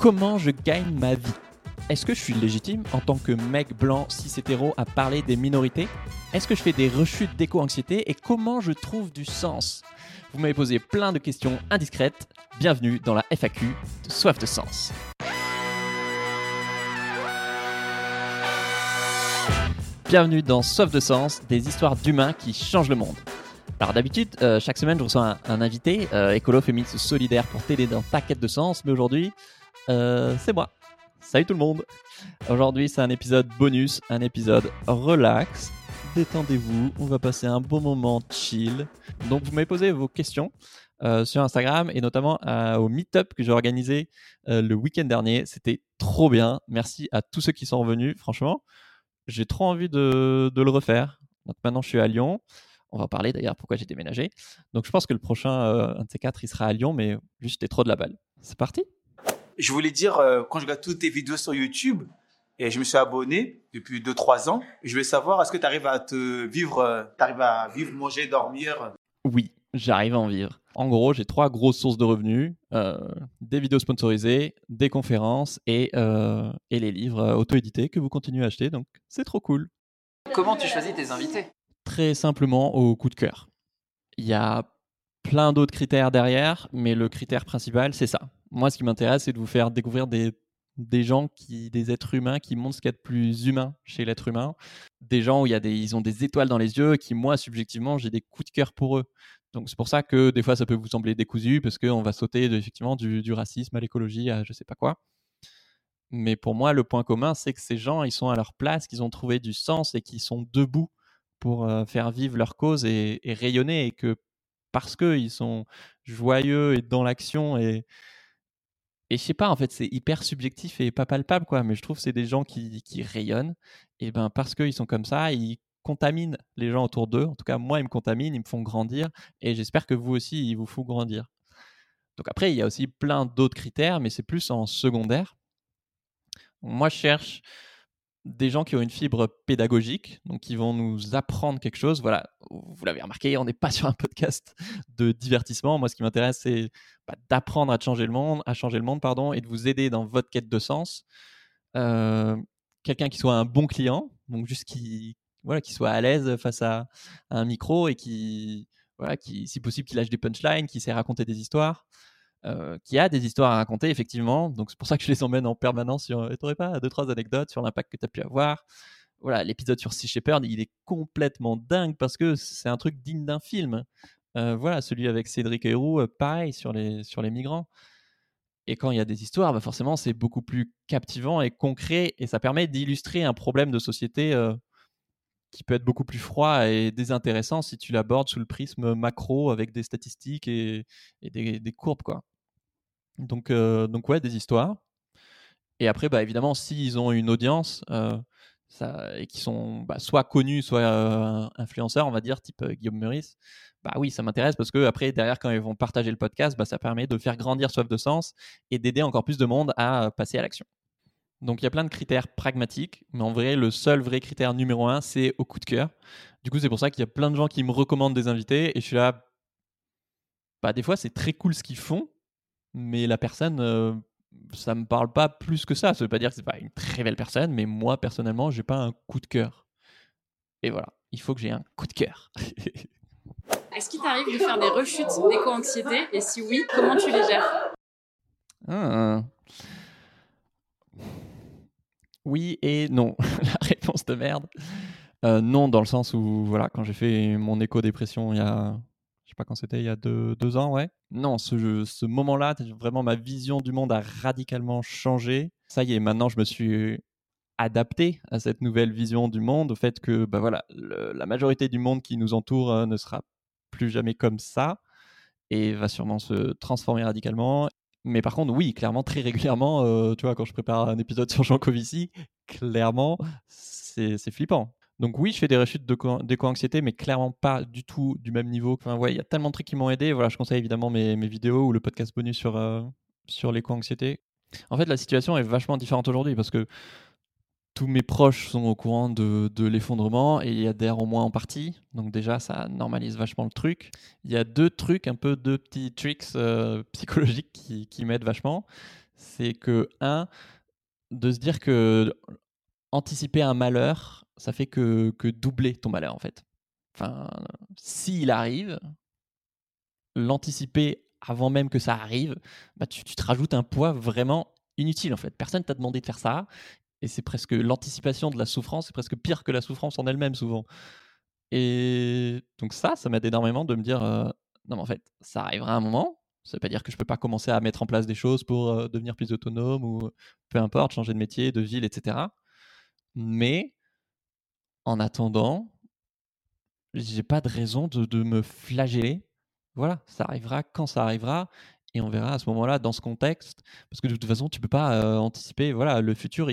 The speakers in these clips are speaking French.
Comment je gagne ma vie Est-ce que je suis légitime en tant que mec blanc cis hétéro à parler des minorités? Est-ce que je fais des rechutes d'éco-anxiété? Et comment je trouve du sens? Vous m'avez posé plein de questions indiscrètes. Bienvenue dans la FAQ de Soif de Sens. Bienvenue dans Soif de Sens, des histoires d'humains qui changent le monde. Alors d'habitude, euh, chaque semaine, je reçois un, invité, euh, écolo, féministe, solidaire pour t'aider dans ta quête de sens. Mais aujourd'hui, euh, c'est moi. Salut tout le monde. Aujourd'hui, c'est un épisode bonus, un épisode relax. Détendez-vous, on va passer un bon moment chill. Donc, vous m'avez posé vos questions sur Instagram et notamment au meet-up que j'ai organisé le week-end dernier. C'était trop bien. Merci à tous ceux qui sont revenus. Franchement, j'ai trop envie de, le refaire. Donc maintenant, je suis à Lyon. On va parler d'ailleurs pourquoi j'ai déménagé. Donc je pense que le prochain, euh, un de ces quatre, il sera à Lyon, mais juste trop de la balle. C'est parti Je voulais dire, euh, quand je regarde toutes tes vidéos sur YouTube, et je me suis abonné depuis 2-3 ans, je voulais savoir, est-ce que tu arrives à te vivre, euh, tu arrives à vivre, manger, dormir? Oui, j'arrive à en vivre. En gros, j'ai trois grosses sources de revenus des vidéos sponsorisées, des conférences et, et les livres auto-édités que vous continuez à acheter. Donc, c'est trop cool. Comment tu choisis tes invités? Très simplement au coup de cœur. Il y a plein d'autres critères derrière, mais le critère principal, c'est ça. Moi, ce qui m'intéresse, c'est de vous faire découvrir des, des gens, qui, des êtres humains qui montrent ce qu'il y a de plus humain chez l'être humain. Des gens où il y a des, ils ont des étoiles dans les yeux, qui, moi, subjectivement, j'ai des coups de cœur pour eux. Donc, c'est pour ça que des fois, ça peut vous sembler décousu, parce qu'on va sauter effectivement du, du racisme à l'écologie, à je sais pas quoi. Mais pour moi, le point commun, c'est que ces gens, ils sont à leur place, qu'ils ont trouvé du sens et qu'ils sont debout pour faire vivre leur cause et, rayonner et que parce qu'ils sont joyeux et dans l'action et et je sais pas en fait c'est hyper subjectif et pas palpable quoi mais je trouve c'est des gens qui, qui rayonnent. Et ben parce qu'ils sont comme ça ils contaminent les gens autour d'eux. En tout cas moi ils me contaminent ils me font grandir et j'espère que vous aussi ils vous font grandir. Donc après il y a aussi plein d'autres critères mais c'est plus en secondaire. Moi je cherche des gens qui ont une fibre pédagogique, donc qui vont nous apprendre quelque chose. Voilà, vous l'avez remarqué, on n'est pas sur un podcast de divertissement. Moi, ce qui m'intéresse, c'est bah, d'apprendre à changer le monde, à changer le monde, pardon, et de vous aider dans votre quête de sens. Euh, quelqu'un qui soit un bon client, donc juste qui, voilà, qui soit à l'aise face à, un micro et qui, voilà, qui, si possible, qui lâche des punchlines, qui sait raconter des histoires. Euh, qui a des histoires à raconter, effectivement. Donc, c'est pour ça que je les emmène en permanence. Sur... Tu n'aurais pas deux, trois anecdotes sur l'impact que tu as pu avoir Voilà, l'épisode sur Sea Shepherd, il est complètement dingue parce que c'est un truc digne d'un film. Euh, voilà, celui avec Cédric Héroux, euh, pareil, sur les, sur les migrants. Et quand il y a des histoires, bah forcément, c'est beaucoup plus captivant et concret et ça permet d'illustrer un problème de société qui peut être beaucoup plus froid et désintéressant si tu l'abordes sous le prisme macro avec des statistiques et, des, des, courbes. Quoi. Donc, donc ouais, des histoires. Et après, bah, évidemment, s'ils ont une audience ça, et qui sont bah, soit connus, soit influenceurs, on va dire, type Guillaume Meurice, bah oui, ça m'intéresse parce que après, derrière, quand ils vont partager le podcast, bah, ça permet de faire grandir Soif de Sens et d'aider encore plus de monde à passer à l'action. Donc il y a plein de critères pragmatiques, mais en vrai, le seul vrai critère numéro un, c'est au coup de cœur. Du coup, c'est pour ça qu'il y a plein de gens qui me recommandent des invités et je suis là. Bah, des fois, c'est très cool ce qu'ils font, mais la personne, ça euh, ça me parle pas plus que ça. Ça veut pas dire que c'est pas une très belle personne, mais moi, personnellement, j'ai pas un coup de cœur. Et voilà, il faut que j'ai un coup de cœur. Est-ce qu'il t'arrive de faire des rechutes d'éco-anxiété? Et si oui, comment tu les gères? Ah. Oui et non. la réponse de merde. Euh, non, dans le sens où, voilà, quand j'ai fait mon éco-dépression il y a, quand c'était, il y a deux, ans, ouais. Non, ce, ce moment-là, vraiment ma vision du monde a radicalement changé. Ça y est, maintenant je me suis adapté à cette nouvelle vision du monde, au fait que, bah voilà, la majorité du monde qui nous entoure euh, ne sera plus jamais comme ça et va sûrement se transformer radicalement. Mais par contre, oui, clairement, très régulièrement, euh, tu vois, quand je prépare un épisode sur Jean Covici, clairement, c'est flippant. Donc oui, je fais des rechutes d'éco-anxiété, mais clairement pas du tout du même niveau. Enfin, ouais, il y a tellement de trucs qui m'ont aidé. Voilà, je conseille évidemment mes, mes, vidéos ou le podcast bonus sur, euh, sur l'éco-anxiété. En fait, la situation est vachement différente aujourd'hui parce que tous mes proches sont au courant de, l'effondrement et y adhèrent au moins en partie. Donc déjà, ça normalise vachement le truc. Il y a deux trucs, un peu deux petits tricks euh, psychologiques qui, m'aident vachement. c'est que, un, de se dire que anticiper un malheur, ça fait que, que doubler ton malheur, en fait. Enfin, s'il arrive, l'anticiper avant même que ça arrive, bah, tu, tu te rajoutes un poids vraiment inutile, en fait. Personne t'a demandé de faire ça. Et c'est presque l'anticipation de la souffrance, c'est presque pire que la souffrance en elle-même, souvent. Et donc ça, ça m'aide énormément de me dire, euh, non mais en fait, ça arrivera un moment. Ça veut pas dire que je peux pas commencer à mettre en place des choses pour euh, devenir plus autonome ou peu importe, changer de métier, de ville, etc. Mais en attendant, j'ai pas de raison de, de me flageller. Voilà, ça arrivera quand ça arrivera et on verra à ce moment-là dans ce contexte parce que de toute façon tu peux pas euh, anticiper voilà le futur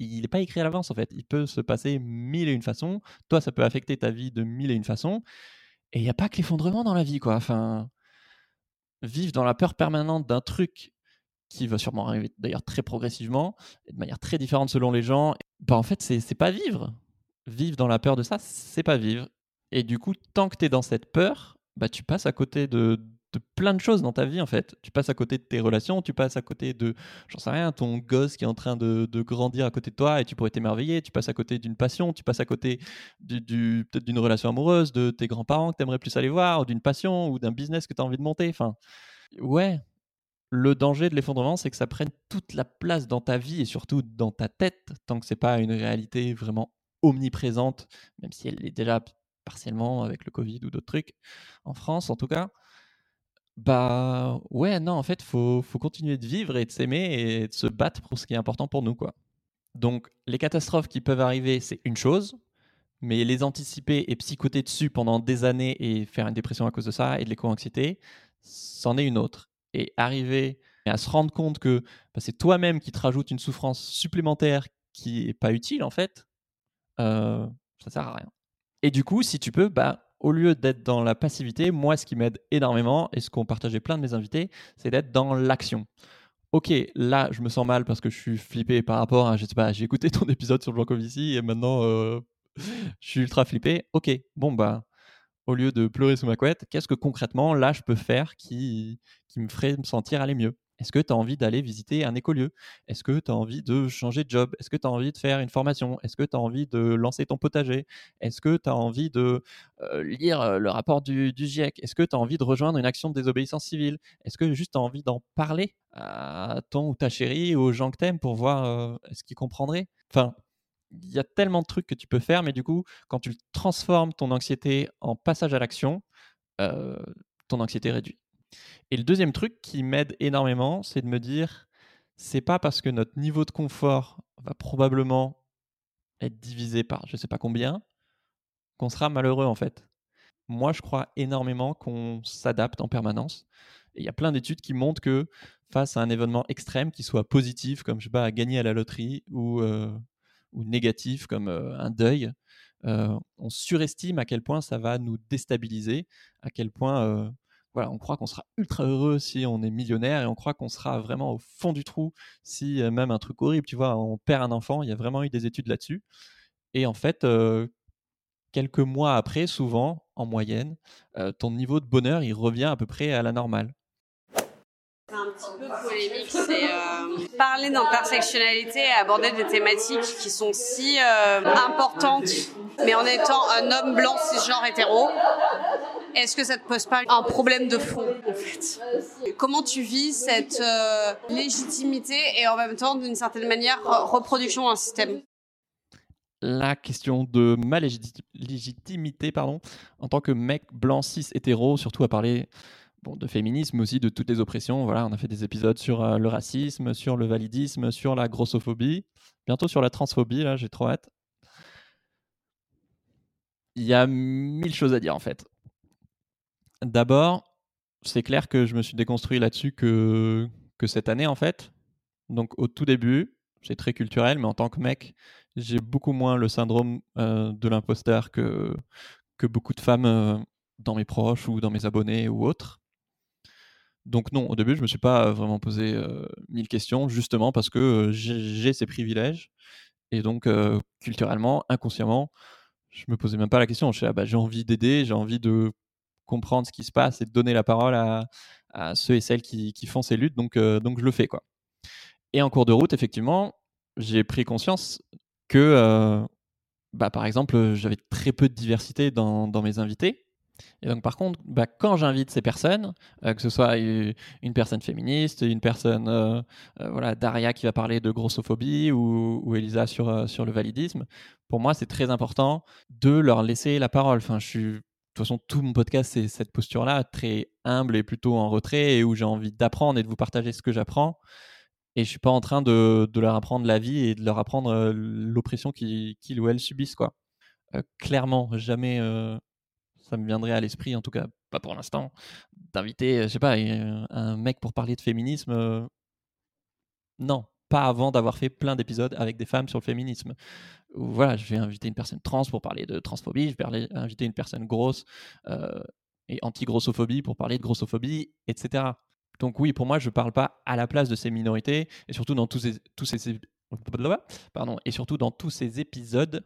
il n'est pas écrit à l'avance en fait. Il peut se passer mille et une façons. Toi, ça peut affecter ta vie de mille et une façons. Et il n'y a pas que l'effondrement dans la vie, quoi. Enfin, vivre dans la peur permanente d'un truc qui va sûrement arriver d'ailleurs très progressivement et de manière très différente selon les gens, bah en fait, c'est pas vivre. Vivre dans la peur de ça, c'est pas vivre. Et du coup, tant que tu es dans cette peur, bah tu passes à côté de, de plein de choses dans ta vie en fait. Tu passes à côté de tes relations, tu passes à côté de, j'en sais rien, ton gosse qui est en train de, de, grandir à côté de toi et tu pourrais t'émerveiller, tu passes à côté d'une passion, tu passes à côté du, peut-être d'une relation amoureuse, de tes grands-parents que tu aimerais plus aller voir, d'une passion, ou d'un business que tu as envie de monter. Enfin, ouais, le danger de l'effondrement, c'est que ça prenne toute la place dans ta vie et surtout dans ta tête, tant que c'est pas une réalité vraiment omniprésente, même si elle est déjà partiellement avec le Covid ou d'autres trucs, en France en tout cas. Bah ouais, non, en fait, faut, faut continuer de vivre et de s'aimer et de se battre pour ce qui est important pour nous, quoi. Donc, les catastrophes qui peuvent arriver, c'est une chose, mais les anticiper et psychoter dessus pendant des années et faire une dépression à cause de ça et de l'éco-anxiété, c'en est une autre. Et arriver à se rendre compte que bah, c'est toi-même qui te rajoute une souffrance supplémentaire qui est pas utile, en fait, euh, ça sert à rien. Et du coup, si tu peux, bah au lieu d'être dans la passivité, moi, ce qui m'aide énormément, et ce qu'ont partagé plein de mes invités, c'est d'être dans l'action. Ok, là, je me sens mal parce que je suis flippé par rapport à, je sais pas, j'ai écouté ton épisode sur Jean ici et maintenant, euh, je suis ultra flippé. Ok, bon, bah, au lieu de pleurer sous ma couette, qu'est-ce que concrètement, là, je peux faire qui, qui me ferait me sentir aller mieux? Est-ce que tu as envie d'aller visiter un écolieu? Est-ce que tu as envie de changer de job? Est-ce que tu as envie de faire une formation? Est-ce que tu as envie de lancer ton potager? Est-ce que tu as envie de lire le rapport du, GIEC Est-ce que tu as envie de rejoindre une action de désobéissance civile? Est-ce que juste tu as envie d'en parler à ton ou ta chérie ou aux gens que tu aimes pour voir euh, ce qu'ils comprendraient? Enfin, il y a tellement de trucs que tu peux faire, mais du coup, quand tu transformes ton anxiété en passage à l'action, ton anxiété réduit. Et le deuxième truc qui m'aide énormément, c'est de me dire, c'est pas parce que notre niveau de confort va probablement être divisé par je sais pas combien qu'on sera malheureux en fait. Moi, je crois énormément qu'on s'adapte en permanence. il y a plein d'études qui montrent que face à un événement extrême, qui soit positif, comme je sais pas, gagner à la loterie, ou, euh, ou négatif, comme euh, un deuil, euh, on surestime à quel point ça va nous déstabiliser, à quel point voilà, on croit qu'on sera ultra heureux si on est millionnaire et on croit qu'on sera vraiment au fond du trou si euh, même un truc horrible, tu vois, on perd un enfant. Il y a vraiment eu des études là-dessus. Et en fait, euh, quelques mois après, souvent, en moyenne, euh, ton niveau de bonheur, il revient à peu près à la normale. C'est un petit peu polémique, c'est parler d'intersectionnalité et aborder des thématiques qui sont si importantes, mais en étant un homme blanc cisgenre hétéro, est-ce que ça te pose pas un problème de fond en fait? Comment tu vis cette euh, légitimité et en même temps d'une certaine manière reproduction d'un système? La question de ma légitimité pardon, en tant que mec blanc cis hétéro, surtout à parler bon, de féminisme, aussi de toutes les oppressions. Voilà, on a fait des épisodes sur euh, le racisme, sur le validisme, sur la grossophobie, bientôt sur la transphobie, là j'ai trop hâte. Il y a mille choses à dire en fait. D'abord, c'est clair que je me suis déconstruit là-dessus que, cette année, en fait. Donc, au tout début, c'est très culturel, mais en tant que mec, j'ai beaucoup moins le syndrome euh, de l'imposteur que, beaucoup de femmes euh, dans mes proches ou dans mes abonnés ou autres. Donc non, au début, je ne me suis pas vraiment posé euh, mille questions, justement parce que j'ai ces privilèges. Et donc, culturellement, inconsciemment, je me posais même pas la question. Je ah bah, j'ai envie d'aider, j'ai envie de comprendre ce qui se passe et de donner la parole à, ceux et celles qui, font ces luttes. Donc, euh, donc je le fais. quoi. Et en cours de route, effectivement, j'ai pris conscience que, euh, bah, par exemple, j'avais très peu de diversité dans, dans mes invités. Et donc, par contre, bah, quand j'invite ces personnes, euh, que ce soit une personne féministe, une personne, voilà, Daria qui va parler de grossophobie ou, ou Elisa sur, sur le validisme, pour moi, c'est très important de leur laisser la parole. Enfin, je suis, toute façon, tout mon podcast, c'est cette posture-là, très humble et plutôt en retrait, et où j'ai envie d'apprendre et de vous partager ce que j'apprends. Et je suis pas en train de, de, leur apprendre la vie et de leur apprendre l'oppression qu'ils ou elles subissent, quoi. clairement, jamais ça me viendrait à l'esprit, en tout cas pas pour l'instant, d'inviter, euh, je sais pas, un mec pour parler de féminisme. Euh, non, pas avant d'avoir fait plein d'épisodes avec des femmes sur le féminisme. voilà, je vais inviter une personne trans pour parler de transphobie, je vais inviter une personne grosse euh, et anti-grossophobie pour parler de grossophobie, etc. Donc oui, pour moi, je ne parle pas à la place de ces minorités, et surtout dans tous ces, tous ces, pardon, et surtout dans tous ces épisodes,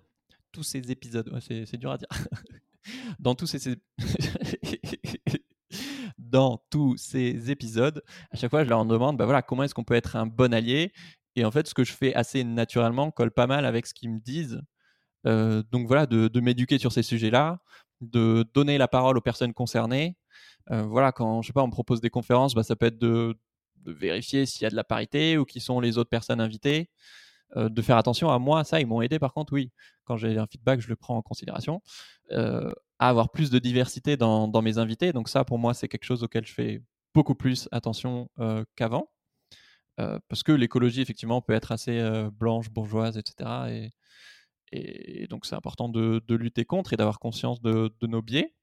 tous ces épisodes, c'est dur à dire, dans tous ces dans tous ces épisodes, à chaque fois, je leur demande bah voilà, comment est-ce qu'on peut être un bon allié? Et en fait, ce que je fais assez naturellement colle pas mal avec ce qu'ils me disent. Euh, donc voilà, de, m'éduquer sur ces sujets-là, de donner la parole aux personnes concernées. Euh, voilà, quand je sais pas, on me propose des conférences, bah, ça peut être de vérifier s'il y a de la parité ou qui sont les autres personnes invitées. Euh, de faire attention à moi, ça, ils m'ont aidé par contre, oui. Quand j'ai un feedback, je le prends en considération. Euh, à avoir plus de diversité dans, mes invités. Donc ça, pour moi, c'est quelque chose auquel je fais beaucoup plus attention euh, qu'avant. parce que l'écologie, effectivement, peut être assez blanche, bourgeoise, etc. Et, donc c'est important de, lutter contre et d'avoir conscience de, nos biais.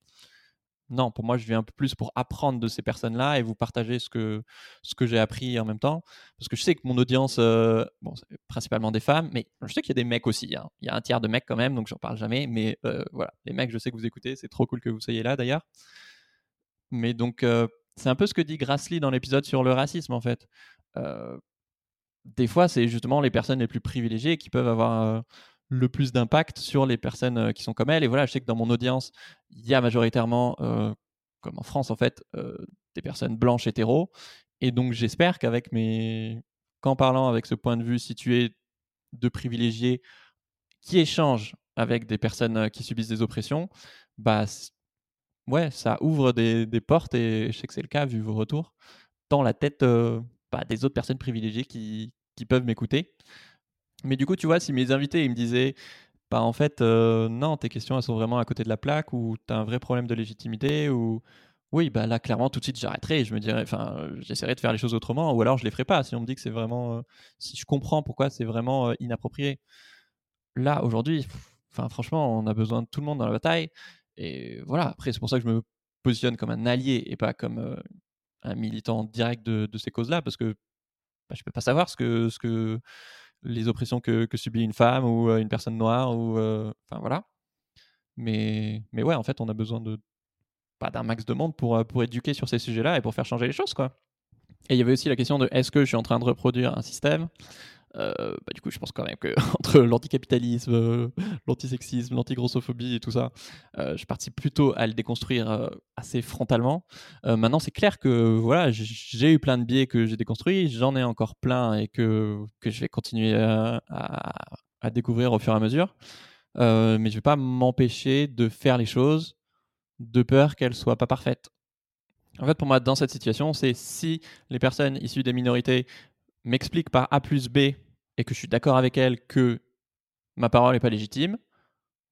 Non, pour moi, je viens un peu plus pour apprendre de ces personnes-là et vous partager ce que, ce que j'ai appris en même temps. Parce que je sais que mon audience, euh, bon, c'est principalement des femmes, mais je sais qu'il y a des mecs aussi. Hein. Il y a un tiers de mecs quand même, donc j'en parle jamais. Mais euh, voilà, les mecs, je sais que vous écoutez. C'est trop cool que vous soyez là d'ailleurs. Mais donc, euh, c'est un peu ce que dit Grassley dans l'épisode sur le racisme en fait. des fois, c'est justement les personnes les plus privilégiées qui peuvent avoir le plus d'impact sur les personnes euh, qui sont comme elle. Et voilà, je sais que dans mon audience, il y a majoritairement, euh, comme en France en fait, euh, des personnes blanches hétéros. Et donc j'espère qu'avec mes... qu'en parlant avec ce point de vue situé de privilégiés qui échangent avec des personnes qui subissent des oppressions, bah ouais, ça ouvre des, portes et je sais que c'est le cas vu vos retours dans la tête bah, des autres personnes privilégiées qui, qui peuvent m'écouter. Mais du coup, tu vois, si mes invités me disaient, bah en fait, euh, non, tes questions elles sont vraiment à côté de la plaque, ou tu as un vrai problème de légitimité, ou oui, bah là, clairement, tout de suite, j'arrêterai. Je me dirais, enfin, j'essaierai de faire les choses autrement, ou alors je les ferai pas. Si on me dit que c'est vraiment, euh, si je comprends pourquoi c'est vraiment euh, inapproprié. Là, aujourd'hui, enfin, franchement, on a besoin de tout le monde dans la bataille. Et voilà. Après, c'est pour ça que je me positionne comme un allié et pas comme un militant direct de, de ces causes-là, parce que bah, je peux pas savoir ce que, ce que les oppressions que, subit une femme ou une personne noire ou enfin voilà. Mais mais ouais en fait on a besoin de pas d'un max de monde pour pour éduquer sur ces sujets-là et pour faire changer les choses quoi. Et il y avait aussi la question de est-ce que je suis en train de reproduire un système bah, du coup, je pense quand même que entre l'anticapitalisme, l'antisexisme, l'antigrossophobie et tout ça, je participe plutôt à le déconstruire assez frontalement. maintenant, c'est clair que voilà, j'ai eu plein de biais que j'ai déconstruits, j'en ai encore plein et que, que je vais continuer à, découvrir au fur et à mesure. mais je vais pas m'empêcher de faire les choses de peur qu'elles soient pas parfaites. En fait, pour moi, dans cette situation, c'est si les personnes issues des minorités m'explique par A plus B et que je suis d'accord avec elle que ma parole n'est pas légitime,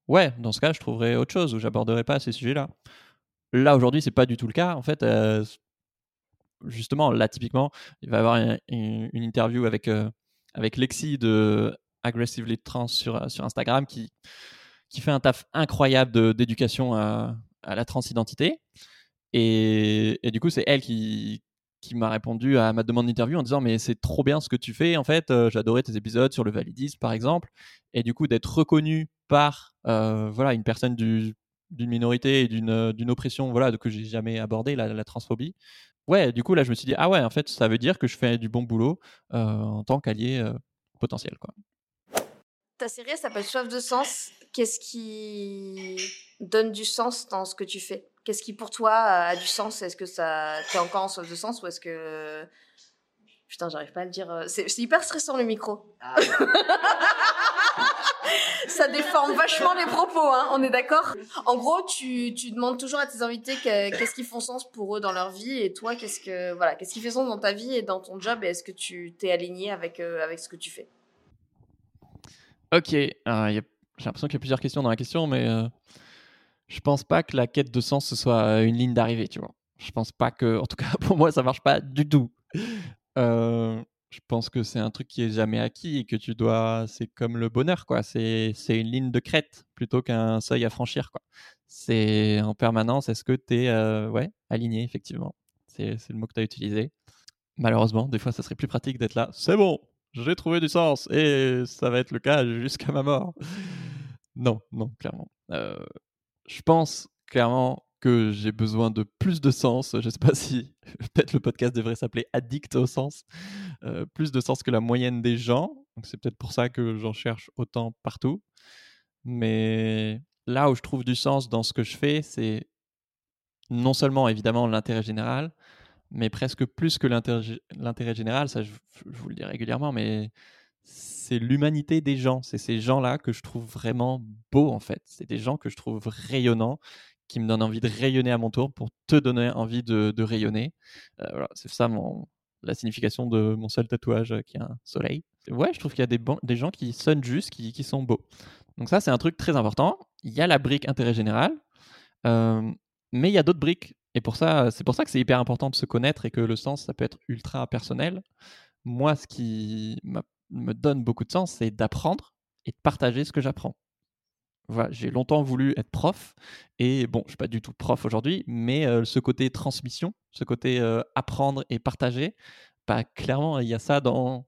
ouais, dans ce cas, je trouverais autre chose où j'aborderai pas ces sujets-là. Là, aujourd'hui, c'est pas du tout le cas. En fait, euh, justement, là, typiquement, il va y avoir une, interview avec, euh, avec Lexi de Aggressively Trans sur, sur Instagram qui, qui fait un taf incroyable d'éducation à, à, la transidentité. Et, et, du coup, c'est elle qui, qui m'a répondu à ma demande d'interview en disant mais c'est trop bien ce que tu fais en fait euh, j'adorais tes épisodes sur le validisme par exemple. Et du coup d'être reconnu par euh, voilà une personne d'une minorité et d'une euh, oppression voilà que j'ai jamais abordé la, la, transphobie ouais du coup là je me suis dit ah ouais en fait ça veut dire que je fais du bon boulot en tant qu'allié potentiel quoi. Ta série s'appelle Soif de sens. Qu'est-ce qui donne du sens dans ce que tu fais? Qu'est-ce qui pour toi a du sens? Est-ce que ça t'es encore en soif de sens ou est-ce que Putain, j'arrive pas à le dire. euh, C'est hyper stressant le micro. Ça déforme vachement les propos, hein, on est d'accord? En gros, tu, tu demandes toujours à tes invités que- qu'est-ce qui font sens pour eux dans leur vie et toi, qu'est-ce que voilà, qu'est-ce qui fait sens dans ta vie et dans ton job et est-ce que tu t'es aligné avec, euh, avec ce que tu fais? Ok, a- j'ai l'impression qu'il y a plusieurs questions dans la question, mais euh, je pense pas que la quête de sens ce soit euh, une ligne d'arrivée, tu vois. Je pense pas que, en tout cas pour moi, ça marche pas du tout. Euh, je pense que c'est un truc qui est jamais acquis et que tu dois, c'est comme le bonheur, quoi. C'est une ligne de crête plutôt qu'un seuil à franchir, quoi. C'est en permanence, est-ce que tu es ouais, aligné, effectivement. C'est c'est le mot que tu as utilisé. Malheureusement, des fois, ça serait plus pratique d'être là. C'est bon, j'ai trouvé du sens et ça va être le cas jusqu'à ma mort. Non, non, clairement. Euh, je pense clairement que j'ai besoin de plus de sens. Je sais pas si peut-être le podcast devrait s'appeler Addict au sens. Euh, plus de sens que la moyenne des gens. C'est peut-être pour ça que j'en cherche autant partout. Mais là où je trouve du sens dans ce que je fais, c'est non seulement évidemment l'intérêt général, mais presque plus que l'intérêt l'intérêt général, ça je, je vous le dis régulièrement, mais c'est l'humanité des gens. C'est ces gens-là que je trouve vraiment beaux en fait. C'est des gens que je trouve rayonnants, qui me donnent envie de rayonner à mon tour pour te donner envie de, rayonner. Euh, voilà, c'est ça mon, la signification de mon seul tatouage euh, qui est un soleil. Ouais, je trouve qu'il y a des, des gens qui sonnent juste, qui, qui sont beaux. Donc ça, c'est un truc très important. Il y a la brique intérêt général, euh, mais il y a d'autres briques. Et pour ça, c'est pour ça que c'est hyper important de se connaître et que le sens, ça peut être ultra personnel. Moi, ce qui m'a- me donne beaucoup de sens, c'est d'apprendre et de partager ce que j'apprends. Voilà, j'ai longtemps voulu être prof et bon, je suis pas du tout prof aujourd'hui, mais ce côté transmission, ce côté apprendre et partager, bah, clairement, il y a ça dans,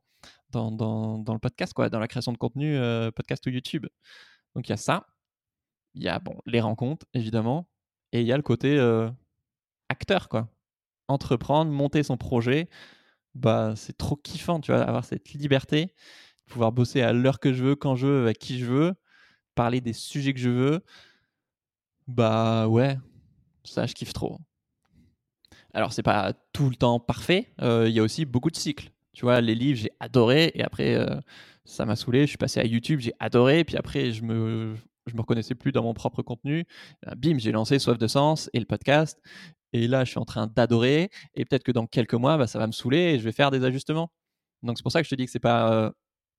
dans, dans, le podcast, quoi, dans la création de contenu, podcast ou YouTube. Donc il y a ça, il y a bon, les rencontres, évidemment, et il y a le côté acteur, quoi. Entreprendre, monter son projet, bah, c'est trop kiffant, tu vois, avoir cette liberté, pouvoir bosser à l'heure que je veux, quand je veux, avec qui je veux, parler des sujets que je veux. Bah ouais, ça, je kiffe trop. Alors, c'est pas tout le temps parfait, euh, il y a aussi beaucoup de cycles. Tu vois, les livres, j'ai adoré, et après, euh, ça m'a saoulé, je suis passé à YouTube, j'ai adoré, puis après, je me, je me reconnaissais plus dans mon propre contenu. Bim, j'ai lancé Soif de Sens et le podcast, et là, je suis en train d'adorer, et peut-être que dans quelques mois, bah, ça va me saouler, et je vais faire des ajustements. Donc, c'est pour ça que je te dis que c'est pas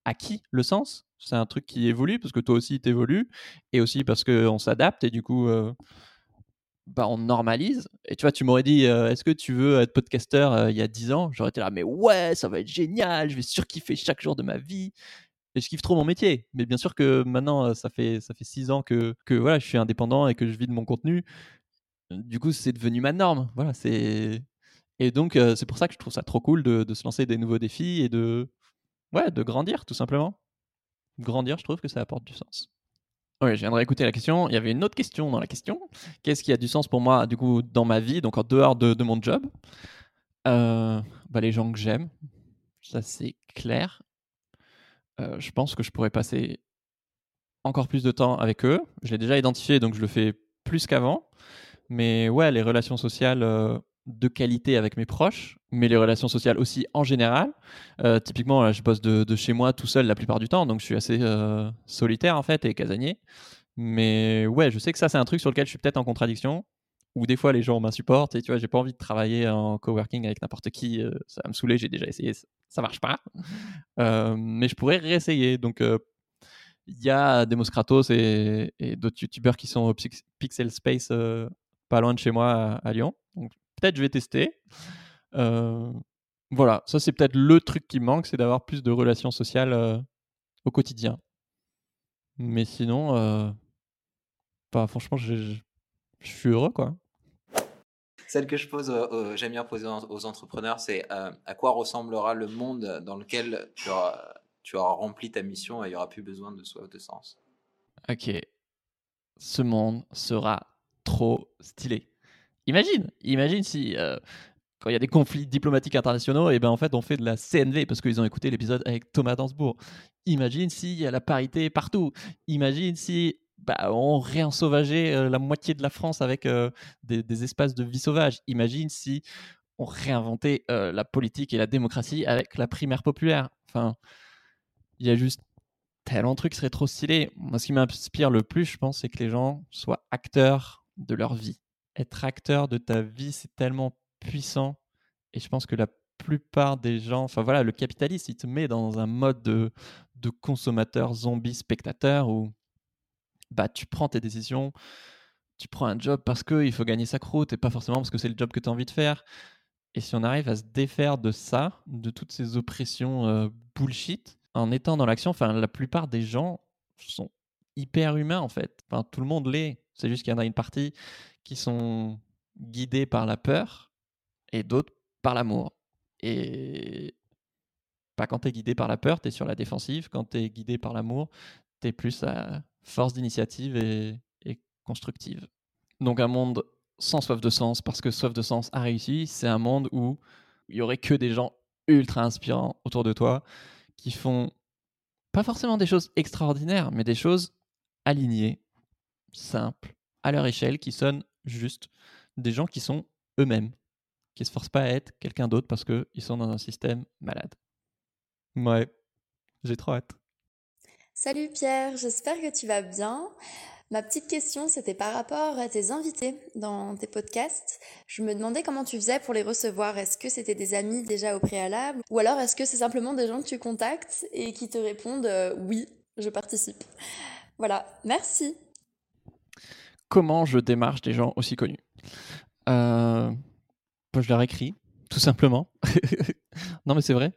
acquis le sens, c'est un truc qui évolue, parce que toi aussi, t'évolues, et aussi parce qu'on s'adapte, et du coup... bah, on normalise. Et tu vois, tu m'aurais dit, est-ce que tu veux être podcasteur euh, il y a 10 ans? J'aurais été là, mais ouais, ça va être génial, je vais surkiffer chaque jour de ma vie. Et je kiffe trop mon métier. Mais bien sûr que maintenant, ça fait, ça fait 6 ans que, que voilà, je suis indépendant et que je vis de mon contenu. Du coup, c'est devenu ma norme. Voilà, c'est... Et donc, euh, c'est pour ça que je trouve ça trop cool de, se lancer des nouveaux défis et de, ouais, de grandir, tout simplement. Grandir, je trouve que ça apporte du sens. Oui, je viens de réécouter la question. Il y avait une autre question dans la question. Qu'est-ce qui a du sens pour moi, du coup, dans ma vie, donc en dehors de, de mon job? Euh, bah, Les gens que j'aime, ça c'est clair. Euh, je pense que je pourrais passer encore plus de temps avec eux. Je l'ai déjà identifié, donc je le fais plus qu'avant. Mais ouais, les relations sociales euh, de qualité avec mes proches, mais les relations sociales aussi en général. Euh, typiquement, là, je bosse de, de chez moi tout seul la plupart du temps, donc je suis assez euh, solitaire en fait et casanier. Mais ouais, je sais que ça, c'est un truc sur lequel je suis peut-être en contradiction. Ou des fois, les gens m'insupportent et tu vois, j'ai pas envie de travailler en coworking avec n'importe qui. euh, ça va me saouler, j'ai déjà essayé, ça, marche pas. Euh, mais je pourrais réessayer. Donc, euh, il y a Demos Kratos et, et d'autres youtubeurs qui sont au Pix- Pixel Space euh, pas loin de chez moi à, à Lyon. Donc, peut-être je vais tester. Euh, voilà, ça, c'est peut-être le truc qui manque, c'est d'avoir plus de relations sociales euh, au quotidien. Mais sinon, euh, bah, franchement, je, suis heureux, quoi. Celle que je pose, euh, euh, j'aime bien poser aux aux entrepreneurs, c'est euh, à quoi ressemblera le monde dans lequel tu auras, tu auras rempli ta mission et il n'y aura plus besoin de soif de sens? Ok. Ce monde sera trop stylé. Imagine, imagine si euh, quand il y a des conflits diplomatiques internationaux, et ben en fait on fait de la CNV parce qu'ils ont écouté l'épisode avec Thomas Dansbourg. Imagine s'il y a la parité partout. Imagine si bah, on réensauvageait euh, la moitié de la France avec euh, des, espaces de vie sauvage. Imagine si ont réinventé euh, la politique et la démocratie avec la primaire populaire. Enfin, il y a juste tellement de trucs qui seraient trop stylés. Moi, ce qui m'inspire le plus, je pense, c'est que les gens soient acteurs de leur vie. Être acteur de ta vie, c'est tellement puissant. Et je pense que la plupart des gens, enfin voilà, le capitaliste, il te met dans un mode de, de consommateur zombie spectateur où bah, tu prends tes décisions, tu prends un job parce qu'il faut gagner sa croûte et pas forcément parce que c'est le job que tu as envie de faire. Et si on arrive à se défaire de ça, de toutes ces oppressions euh, bullshit, en étant dans l'action, enfin, la plupart des gens sont hyper humains en fait. Enfin, tout le monde l'est. C'est juste qu'il y en a une partie qui sont guidés par la peur et d'autres par l'amour. Et pas quand tu es guidé par la peur, tu es sur la défensive. Quand tu es guidé par l'amour, tu es plus à force d'initiative et, constructive. Donc un monde sans soif de sens, parce que soif de sens a réussi, c'est un monde où il y aurait que des gens ultra inspirants autour de toi qui font pas forcément des choses extraordinaires, mais des choses alignées, simples, à leur échelle, qui sonnent juste. Des gens qui sont eux-mêmes, qui se forcent pas à être quelqu'un d'autre parce qu'ils sont dans un système malade. Ouais, j'ai trop hâte. Salut Pierre, j'espère que tu vas bien. Ma petite question, c'était par rapport à tes invités dans tes podcasts. Je me demandais comment tu faisais pour les recevoir. Est-ce que c'était des amis déjà au préalable? Ou alors est-ce que c'est simplement des gens que tu contactes et qui te répondent euh, oui, je participe? Voilà, merci. Comment je démarche des gens aussi connus euh, Je leur écris, tout simplement. non mais c'est vrai.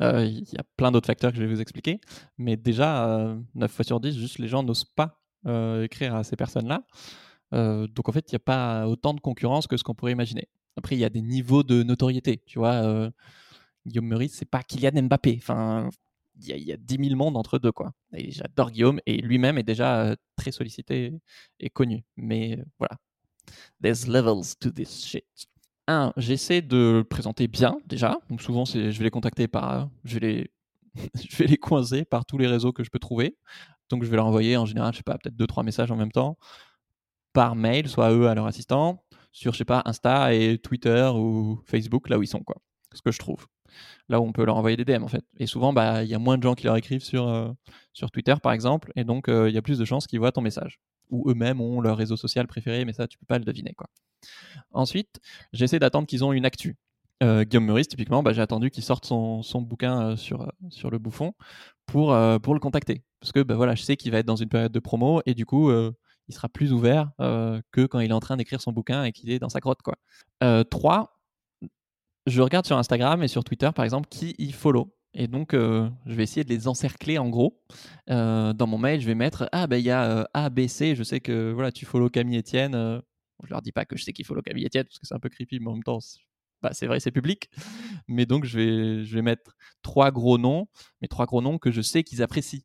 Euh, Il y a plein d'autres facteurs que je vais vous expliquer. Mais déjà, euh, 9 fois sur 10, juste les gens n'osent pas euh, écrire à ces personnes-là. Euh, donc en fait, il n'y a pas autant de concurrence que ce qu'on pourrait imaginer. Après, il y a des niveaux de notoriété. Tu vois, euh, Guillaume Meurice, c'est pas Kylian Mbappé. Enfin, y, a- il y a 10 000 mondes entre deux. Quoi. Et j'adore Guillaume et lui-même est déjà euh, très sollicité et connu. Mais euh, voilà. There's levels to this shit. Un, j'essaie de le présenter bien déjà. Donc souvent, c'est, je vais les contacter par, je vais les, je vais les coincer par tous les réseaux que je peux trouver. Donc je vais leur envoyer en général, je sais pas, peut-être deux trois messages en même temps par mail, soit à eux à leur assistant, sur je sais pas Insta et Twitter ou Facebook, là où ils sont quoi. Ce que je trouve. Là où on peut leur envoyer des DM en fait. Et souvent, bah il y a moins de gens qui leur écrivent sur euh, sur Twitter par exemple, et donc euh, il y a plus de chances qu'ils voient ton message. Ou eux-mêmes ont leur réseau social préféré, mais ça tu peux pas le deviner quoi. Ensuite, j'essaie d'attendre qu'ils ont une actu. Euh, Guillaume Meurice, typiquement, bah, j'ai attendu qu'il sorte son, son bouquin euh, sur, sur le bouffon pour, pour le contacter. Parce que bah, voilà, je sais qu'il va être dans une période de promo et du coup, il sera plus ouvert que quand il est en train d'écrire son bouquin et qu'il est dans sa grotte. Quoi. Euh, trois, je regarde sur Instagram et sur Twitter, par exemple, qui il follow. Et donc, euh, je vais essayer de les encercler en gros. Euh, dans mon mail, je vais mettre Ah, ben il y a euh, A, B, C. Je sais que voilà, tu follow Camille Etienne. Euh, je leur dis pas que je sais qu'il follow Camille Etienne parce que c'est un peu creepy, mais en même temps, c'est bah, c'est vrai, c'est public. Mais donc, je vais, je vais mettre trois gros noms, mais trois gros noms que je sais qu'ils apprécient.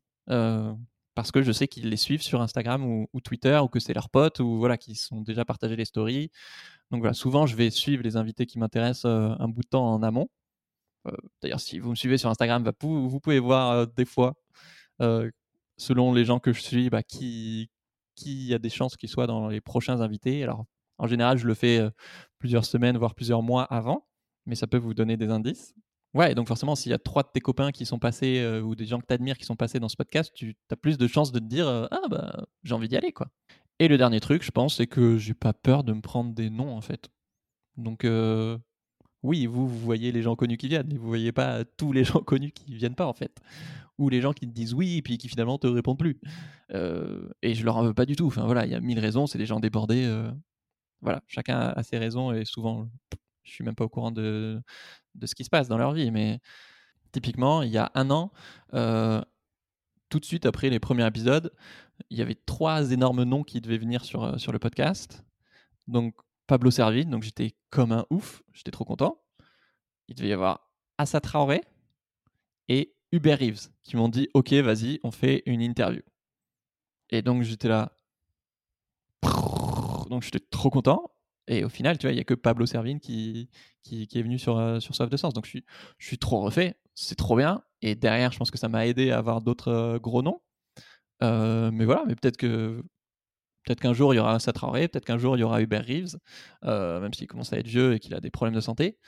Parce que je sais qu'ils les suivent sur Instagram ou, Twitter, ou que c'est leurs potes, ou voilà, qui sont déjà partagé les stories. Donc voilà, souvent, je vais suivre les invités qui m'intéressent euh, un bout de temps en amont. Euh, D'ailleurs, si vous me suivez sur Instagram, bah, vous, pouvez voir euh, des fois, selon les gens que je suis, bah, qui, a des chances qu'ils soient dans les prochains invités. Alors, en général, je le fais plusieurs semaines, voire plusieurs mois avant, mais ça peut vous donner des indices. Ouais, donc forcément, s'il y a trois de tes copains qui sont passés, ou des gens que tu admires qui sont passés dans ce podcast, tu as plus de chances de te dire Ah, bah, j'ai envie d'y aller, quoi. Et le dernier truc, je pense, c'est que j'ai pas peur de me prendre des noms, en fait. Donc, euh, oui, vous, vous voyez les gens connus qui viennent, mais vous voyez pas tous les gens connus qui viennent pas, en fait. Ou les gens qui te disent oui, puis qui finalement te répondent plus. Euh, et je leur en veux pas du tout. Enfin voilà, il y a mille raisons, c'est des gens débordés. euh, voilà, chacun a ses raisons, et souvent, je suis même pas au courant de, de ce qui se passe dans leur vie. Mais typiquement, il y a un an, tout de suite après les premiers épisodes, il y avait trois énormes noms qui devaient venir sur, euh, sur le podcast. Donc Pablo Servine, donc j'étais comme un ouf, j'étais trop content. Il devait y avoir Assa Traoré et Hubert Reeves qui m'ont dit Ok, vas-y, on fait une interview. Et donc j'étais là. Donc j'étais trop content. Et au final, tu vois, il n'y a que Pablo Servine qui, qui, qui est venu sur, euh, sur Soif de Sens. Donc je suis, je suis trop refait, c'est trop bien. Et derrière, je pense que ça m'a aidé à avoir d'autres euh, gros noms. Euh, mais voilà, mais peut-être que Peut-être qu'un jour il y aura Assa Traoré, peut-être qu'un jour il y aura Hubert Reeves, euh, même s'il commence à être vieux et qu'il a des problèmes de santé.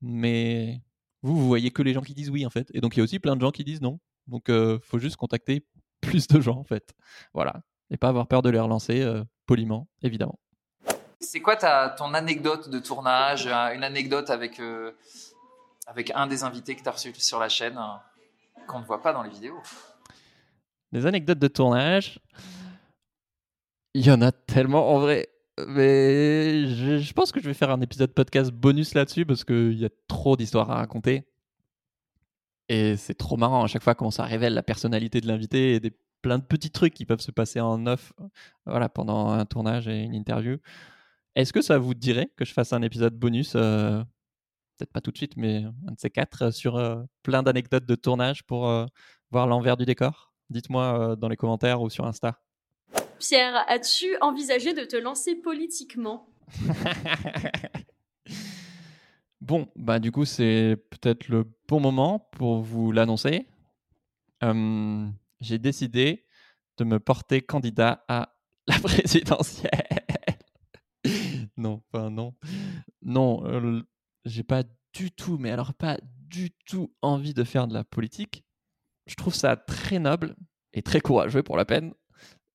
Mais vous, vous voyez que les gens qui disent oui en fait. Et donc il y a aussi plein de gens qui disent non. Donc il faut juste contacter plus de gens en fait. Voilà. Et pas avoir peur de les relancer euh, poliment, évidemment. C'est quoi ton anecdote de tournage, euh, une anecdote avec, avec un des invités que tu as reçu sur la chaîne qu'on ne voit pas dans les vidéos? Des anecdotes de tournage il y en a tellement en vrai. Mais je, pense que je vais faire un épisode podcast bonus là-dessus parce qu'il y a trop d'histoires à raconter. Et c'est trop marrant à chaque fois quand ça révèle la personnalité de l'invité et des, plein de petits trucs qui peuvent se passer en off voilà, pendant un tournage et une interview. Est-ce que ça vous dirait que je fasse un épisode bonus euh, Peut-être pas tout de suite, mais un de ces quatre euh, sur euh, plein d'anecdotes de tournage pour voir l'envers du décor? Dites-moi dans les commentaires ou sur Insta. Pierre, as-tu envisagé de te lancer politiquement? Bon, bah du coup, c'est peut-être le bon moment pour vous l'annoncer. J'ai décidé de me porter candidat à la présidentielle. non, enfin non. Non, euh, j'ai pas du tout, mais alors pas du tout envie de faire de la politique. Je trouve ça très noble et très courageux pour la peine.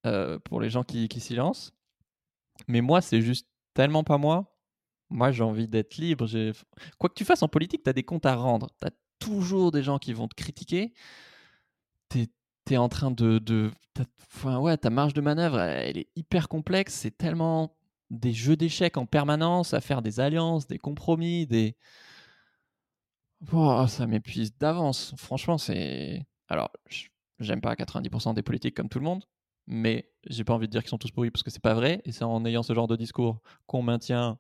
Euh, pour les gens qui, qui s'y lancent. Mais moi, c'est juste tellement pas moi. Moi, j'ai envie d'être libre. Quoi que tu fasses en politique, tu as des comptes à rendre. Tu as toujours des gens qui vont te critiquer. Tu es, en train de. enfin, ouais, ta marge de manœuvre, elle est hyper complexe. C'est tellement des jeux d'échecs en permanence, à faire des alliances, des compromis, des. Oh, ça m'épuise d'avance. Franchement, c'est. Alors, j'aime pas 90% des politiques comme tout le monde, mais j'ai pas envie de dire qu'ils sont tous pourris parce que c'est pas vrai. Et c'est en ayant ce genre de discours qu'on maintient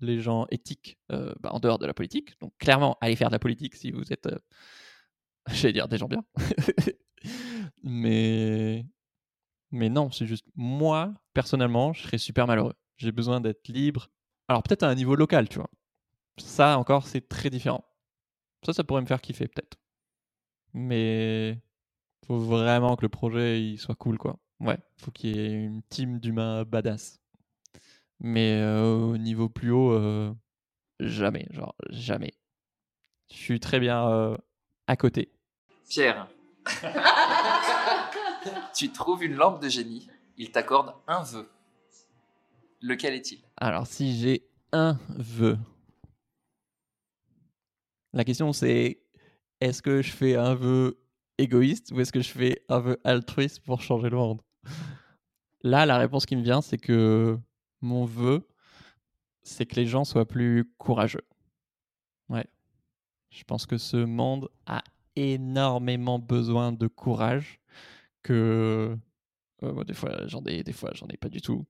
les gens éthiques euh, bah, en dehors de la politique. Donc clairement, allez faire de la politique si vous êtes, euh, j'allais dire, des gens bien. mais mais non, c'est juste moi personnellement, je serais super malheureux. J'ai besoin d'être libre. Alors peut-être à un niveau local, tu vois. Ça encore, c'est très différent. Ça, ça pourrait me faire kiffer peut-être. Mais faut vraiment que le projet il soit cool, quoi. Ouais, faut qu'il y ait une team d'humains badass. Mais euh, au niveau plus haut, euh, jamais, genre jamais. Je suis très bien euh, à côté. Pierre, tu trouves une lampe de génie, il t'accorde un vœu. Lequel est-il? Alors, si j'ai un vœu, la question c'est est-ce que je fais un vœu égoïste ou est-ce que je fais un vœu altruiste pour changer le monde? Là, la réponse qui me vient, c'est que mon vœu, c'est que les gens soient plus courageux. Ouais. Je pense que ce monde a énormément besoin de courage que euh, des fois j'en ai des fois j'en ai pas du tout.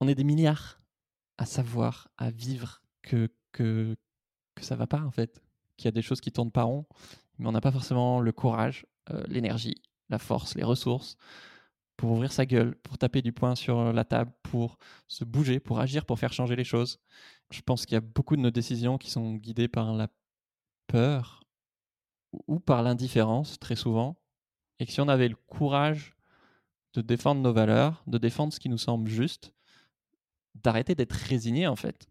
On est des milliards à savoir, à vivre que que que ça va pas en fait, qu'il y a des choses qui tournent pas rond, mais on n'a pas forcément le courage, euh, l'énergie, la force, les ressources pour ouvrir sa gueule, pour taper du poing sur la table, pour se bouger, pour agir, pour faire changer les choses. Je pense qu'il y a beaucoup de nos décisions qui sont guidées par la peur ou par l'indifférence, très souvent, et que si on avait le courage de défendre nos valeurs, de défendre ce qui nous semble juste, d'arrêter d'être résigné en fait,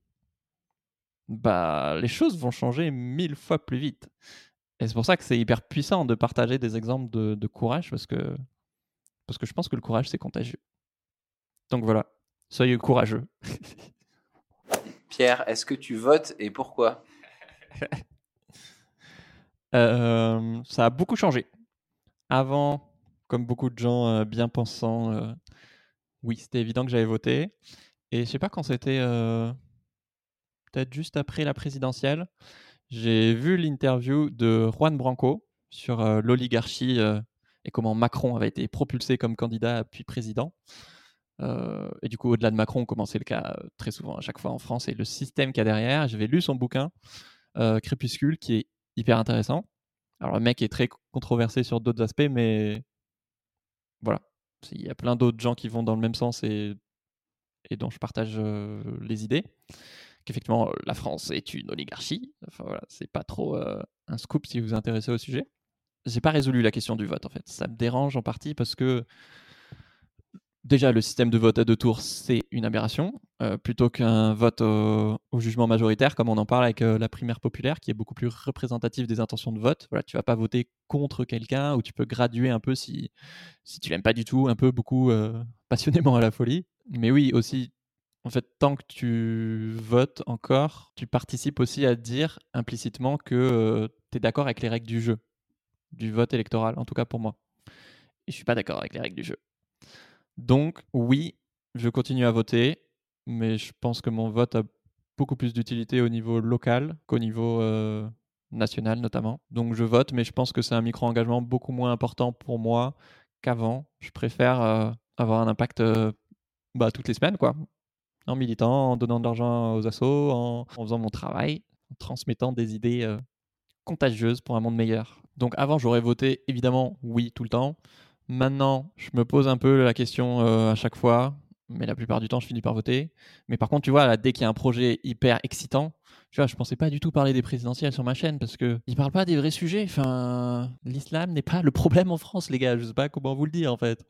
bah les choses vont changer mille fois plus vite. Et c'est pour ça que c'est hyper puissant de partager des exemples de, de courage parce que parce que je pense que le courage, c'est contagieux. Donc voilà, soyez courageux. Pierre, est-ce que tu votes et pourquoi? Euh, Ça a beaucoup changé. Avant, comme beaucoup de gens euh, bien pensants, euh, oui, c'était évident que j'avais voté. Et je sais pas quand c'était, peut-être juste après la présidentielle, j'ai vu l'interview de Juan Branco sur l'oligarchie et comment Macron avait été propulsé comme candidat puis président. Euh, et du coup, au-delà de Macron, comme c'est le cas euh, très souvent à chaque fois en France, et le système qu'il y a derrière. J'avais lu son bouquin, euh, Crépuscule, qui est hyper intéressant. Alors, le mec est très controversé sur d'autres aspects, mais voilà. Il y a plein d'autres gens qui vont dans le même sens et dont je partage les idées. Qu'effectivement, la France est une oligarchie. Enfin, voilà, c'est pas trop un scoop si vous vous intéressez au sujet j'ai pas résolu la question du vote en fait. Ça me dérange en partie parce que déjà, le système de vote à deux tours, c'est une aberration. Euh, plutôt qu'un vote au, jugement majoritaire, comme on en parle avec euh, la primaire populaire, qui est beaucoup plus représentative des intentions de vote. Voilà, tu vas pas voter contre quelqu'un, ou tu peux graduer un peu si, si tu l'aimes pas du tout, un peu beaucoup euh, passionnément à la folie. Mais oui, aussi, en fait, tant que tu votes encore, tu participes aussi à dire implicitement que tu es d'accord avec les règles du jeu, du vote électoral, en tout cas pour moi. Et je suis pas d'accord avec les règles du jeu. Donc, oui, je continue à voter, mais je pense que mon vote a beaucoup plus d'utilité au niveau local qu'au niveau euh, national, notamment. Donc, je vote, mais je pense que c'est un micro-engagement beaucoup moins important pour moi qu'avant. Je préfère euh, avoir un impact euh, bah, toutes les semaines, quoi. En militant, en donnant de l'argent aux assos, en, faisant mon travail, en transmettant des idées euh, contagieuses pour un monde meilleur. Donc, avant, j'aurais voté évidemment oui tout le temps. Maintenant, je me pose un peu la question euh, à chaque fois, mais la plupart du temps, je finis par voter. Mais par contre, tu vois, là, dès qu'il y a un projet hyper excitant, tu vois, je pensais pas du tout parler des présidentielles sur ma chaîne parce que ils parlent pas des vrais sujets. Enfin, l'islam n'est pas le problème en France, les gars. Je sais pas comment vous le dire en fait.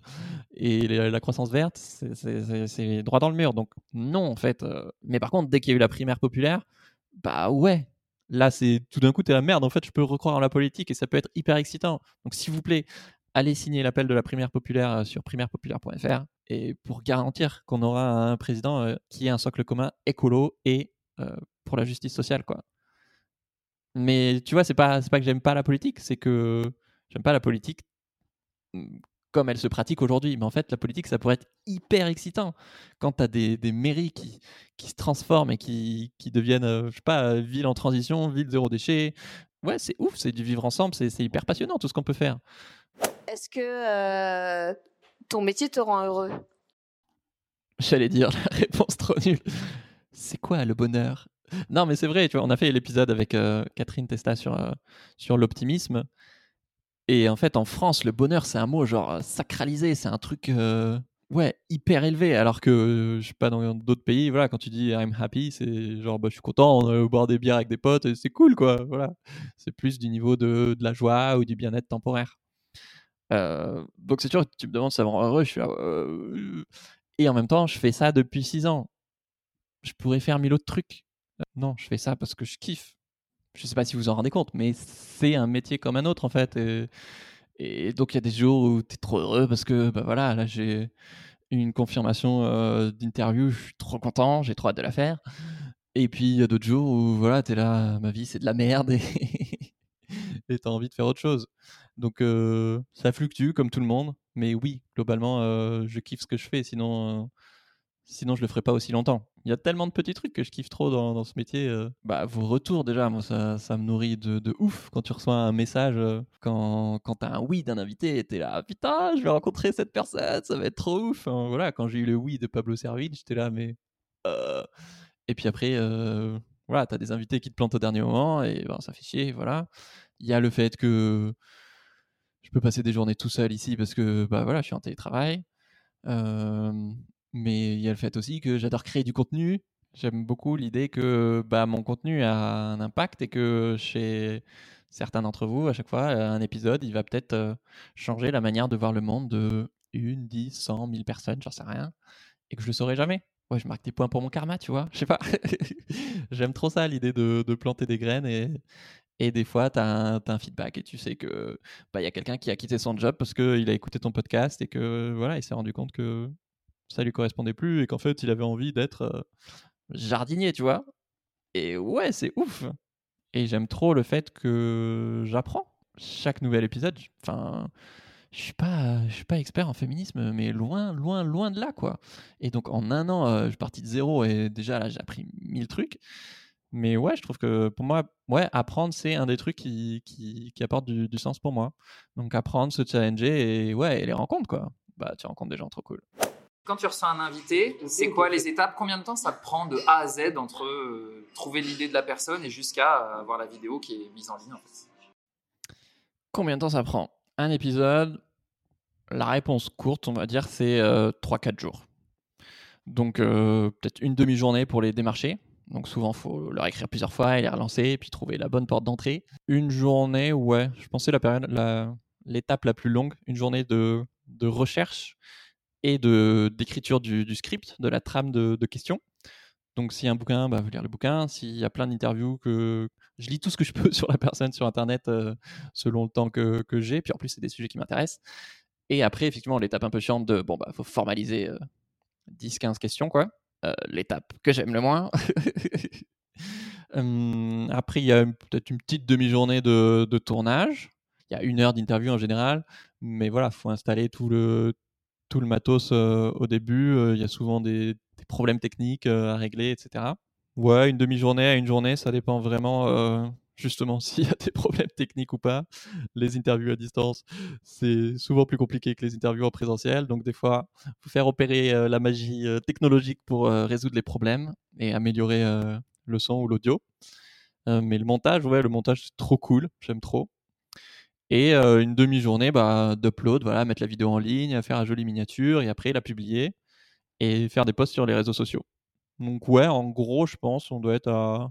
Et la, croissance verte, c'est- droit dans le mur. Donc non, en fait. euh. Mais par contre, dès qu'il y a eu la primaire populaire, bah ouais. Là, c'est tout d'un coup, t'es la merde. En fait, je peux recroire en la politique et ça peut être hyper excitant. Donc, s'il vous plaît, allez signer l'appel de la primaire populaire euh, sur primairepopulaire.fr et pour garantir qu'on aura un président euh, qui ait un socle commun écolo et pour la justice sociale, quoi. Mais tu vois, c'est pas, c'est pas que j'aime pas la politique, c'est que j'aime pas la politique mm, comme elle se pratique aujourd'hui. Mais en fait, la politique, ça pourrait être hyper excitant quand tu as des, des mairies qui, qui se transforment et qui, qui deviennent, euh, je sais pas, euh, ville en transition, ville zéro déchet. Ouais, c'est ouf, c'est du vivre ensemble, c'est c'est hyper passionnant tout ce qu'on peut faire. Est-ce que euh, ton métier te rend heureux? J'allais dire la réponse trop nulle. C'est quoi le bonheur? Non, mais c'est vrai, tu vois, on a fait l'épisode avec euh, Catherine Testa sur, euh, sur l'optimisme. Et en fait, en France, le bonheur, c'est un mot genre euh, sacralisé, c'est un truc ouais, hyper élevé. Alors que, je sais pas, dans d'autres pays, voilà, quand tu dis I'm happy, c'est genre bah, je suis content, on va boire des bières avec des potes, et c'est cool, quoi. Voilà. C'est plus du niveau de, de la joie ou du bien-être temporaire. Donc c'est sûr, tu me demandes me rend heureux, je suis et en même temps, je fais ça depuis 6 ans. Je pourrais faire mille autres trucs. Euh, Non, je fais ça parce que je kiffe. Je sais pas si vous en rendez compte, mais c'est un métier comme un autre en fait. Et, donc il y a des jours où tu es trop heureux parce que bah voilà, là j'ai une confirmation euh, d'interview, je suis trop content, j'ai trop hâte de la faire. Et puis il y a d'autres jours où voilà, tu es là, ma vie c'est de la merde et tu as envie de faire autre chose. Donc euh, ça fluctue comme tout le monde, mais oui, globalement, je kiffe ce que je fais, sinon, sinon je le ferais pas aussi longtemps. Il y a tellement de petits trucs que je kiffe trop dans, dans ce métier. euh. Bah, vos retours, déjà, moi, ça, ça me nourrit de, ouf quand tu reçois un message, euh, quand, quand tu as un oui d'un invité, t'es là, putain, je vais rencontrer cette personne, ça va être trop ouf. Voilà, quand j'ai eu le oui de Pablo Servigne, j'étais là, mais. euh. Et puis après, voilà, tu as des invités qui te plantent au dernier moment, et ben, ça fait chier, voilà. Il y a le fait que je peux passer des journées tout seul ici parce que bah voilà, je suis en télétravail. Mais il y a le fait aussi que j'adore créer du contenu. J'aime beaucoup l'idée que bah, mon contenu a un impact et que chez certains d'entre vous, à chaque fois, un épisode, il va peut-être euh, changer la manière de voir le monde de une, dix, cent, mille personnes, j'en sais rien, et que je le saurai jamais. Ouais, je marque des points pour mon karma, tu vois. Je sais pas. J'aime trop ça, l'idée de, de planter des graines et, et des fois, tu as, un feedback et tu sais que bah, il y a quelqu'un qui a quitté son job parce qu'il a écouté ton podcast et que voilà, il s'est rendu compte que ça lui correspondait plus et qu'en fait, il avait envie d'être euh, jardinier, tu vois. Et ouais, c'est ouf. Et j'aime trop le fait que j'apprends chaque nouvel épisode. Enfin, je suis pas, je suis pas expert en féminisme, mais loin, loin, loin de là, quoi. Et donc en un an, euh, je suis parti de zéro et déjà là, j'ai appris mille trucs. Mais ouais, je trouve que pour moi, ouais, apprendre, c'est un des trucs qui, qui, qui apporte du, du sens pour moi. Donc apprendre, se challenger et ouais, et les rencontres, quoi. Bah, tu rencontres des gens trop cool. Quand tu reçois un invité, c'est quoi les étapes? Combien de temps ça prend de A à Z entre euh, trouver l'idée de la personne et jusqu'à euh, avoir la vidéo qui est mise en ligne Combien de temps ça prend? Un épisode, la réponse courte, on va dire, c'est euh, 3-4 jours. Donc euh, peut-être une demi-journée pour les démarcher. Donc souvent, il faut leur écrire plusieurs fois et les relancer, et puis trouver la bonne porte d'entrée. Une journée, ouais, je pensais la période, l'étape la, plus longue, une journée de recherche et d'écriture du, script, de la trame de, questions. Donc, s'il y a un bouquin, bah, lire le bouquin. S'il y a plein d'interviews, que je lis tout ce que je peux sur la personne sur Internet euh, selon le temps que, que j'ai. Puis en plus, c'est des sujets qui m'intéressent. Et après, effectivement, l'étape un peu chiante de bon, bah, faut formaliser 10-15 questions, quoi. Euh, l'étape que j'aime le moins. Hum, après, il y a peut-être une petite demi-journée de, de tournage. Il y a une heure d'interview en général. Mais voilà, faut installer tout le, tout le matos euh, au début. Euh, il y a souvent des, problèmes techniques euh, à régler, etc. Ouais, une demi-journée à une journée, ça dépend vraiment justement s'il y a des problèmes techniques ou pas. Les interviews à distance, c'est souvent plus compliqué que les interviews en présentiel. Donc des fois, il faut faire opérer la magie technologique pour résoudre les problèmes et améliorer le son ou l'audio. Mais le montage, ouais, le montage c'est trop cool, j'aime trop. Et euh, une demi-journée bah, d'upload, voilà, mettre la vidéo en ligne, faire un joli miniature et après la publier et faire des posts sur les réseaux sociaux. Donc ouais, en gros, je pense, on doit être à,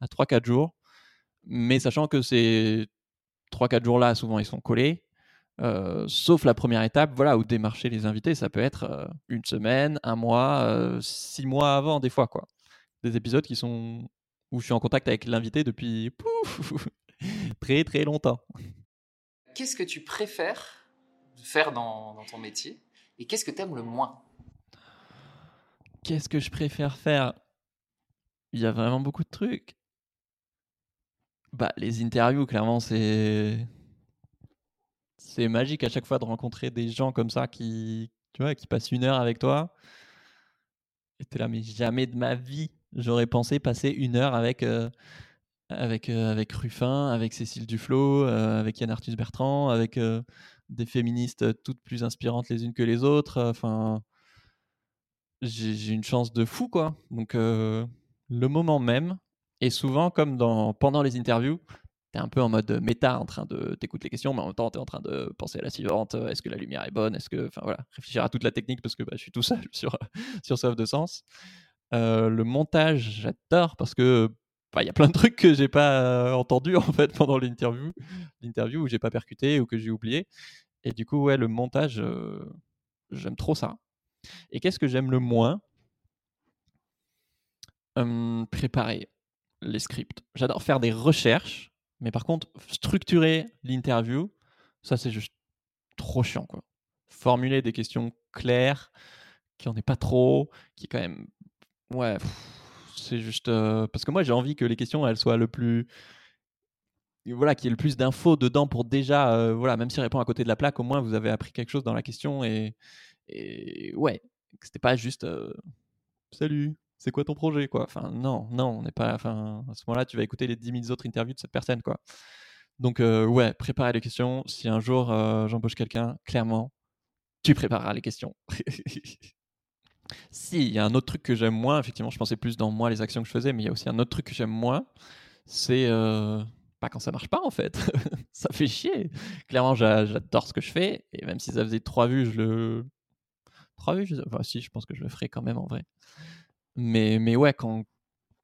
à 3-4 jours. Mais sachant que ces 3-4 jours-là, souvent, ils sont collés. Euh, sauf la première étape, voilà, où démarcher les invités, ça peut être euh, une semaine, un mois, six mois avant, des fois, quoi. Des épisodes qui sont où je suis en contact avec l'invité depuis très très longtemps. Qu'est-ce que tu préfères faire dans, ton métier et qu'est-ce que tu aimes le moins? Qu'est-ce que je préfère faire? Il y a vraiment beaucoup de trucs. Bah, les interviews, clairement, c'est. C'est magique à chaque fois de rencontrer des gens comme ça qui, tu vois, qui passent une heure avec toi. Et t'es là, mais jamais de ma vie, j'aurais pensé passer une heure avec, euh, avec, euh, avec Ruffin, avec Cécile Duflot, euh, avec Yann Arthus Bertrand, avec euh, des féministes toutes plus inspirantes les unes que les autres. Enfin, j'ai une chance de fou, quoi. Donc, le moment même, et souvent, comme dans, pendant les interviews, t'es un peu en mode méta, en train de t'écouter les questions, mais en même temps, t'es en train de penser à la suivante. Est-ce que la lumière est bonne Est-ce que, enfin voilà, réfléchir à toute la technique parce que bah, je suis tout seul sur sur Soif de sens. Le montage, j'adore parce que il y a plein de trucs que j'ai pas euh, entendu en fait pendant l'interview, l'interview où j'ai pas percuté ou que j'ai oublié. Et du coup, ouais, le montage, euh, j'aime trop ça. Et qu'est-ce que j'aime le moins? Hum, Préparer les scripts. J'adore faire des recherches, mais par contre, structurer l'interview, ça c'est juste trop chiant. Quoi. Formuler des questions claires, qui en est pas trop, qui est quand même. Ouais, c'est juste. euh, Parce que moi j'ai envie que les questions elles soient le plus. Voilà, qu'il y ait le plus d'infos dedans pour déjà. euh, voilà, même si répond à côté de la plaque, au moins vous avez appris quelque chose dans la question et. Et ouais, c'était pas juste. euh, Salut, c'est quoi ton projet quoi? Enfin non, non, on n'est pas. Enfin à ce moment-là, tu vas écouter les 10 000 autres interviews de cette personne quoi. Donc ouais, préparer les questions. Si un jour j'embauche quelqu'un, clairement, tu prépareras les questions. si, il y a un autre truc que j'aime moins. Effectivement, je pensais plus dans moi les actions que je faisais, mais il y a aussi un autre truc que j'aime moins. C'est euh, pas quand ça marche pas en fait. ça fait chier. Clairement, j'a- j'adore ce que je fais et même si ça faisait trois vues, je le trois vues. Je... Enfin, si, je pense que je le ferai quand même en vrai. Mais, mais ouais, quand,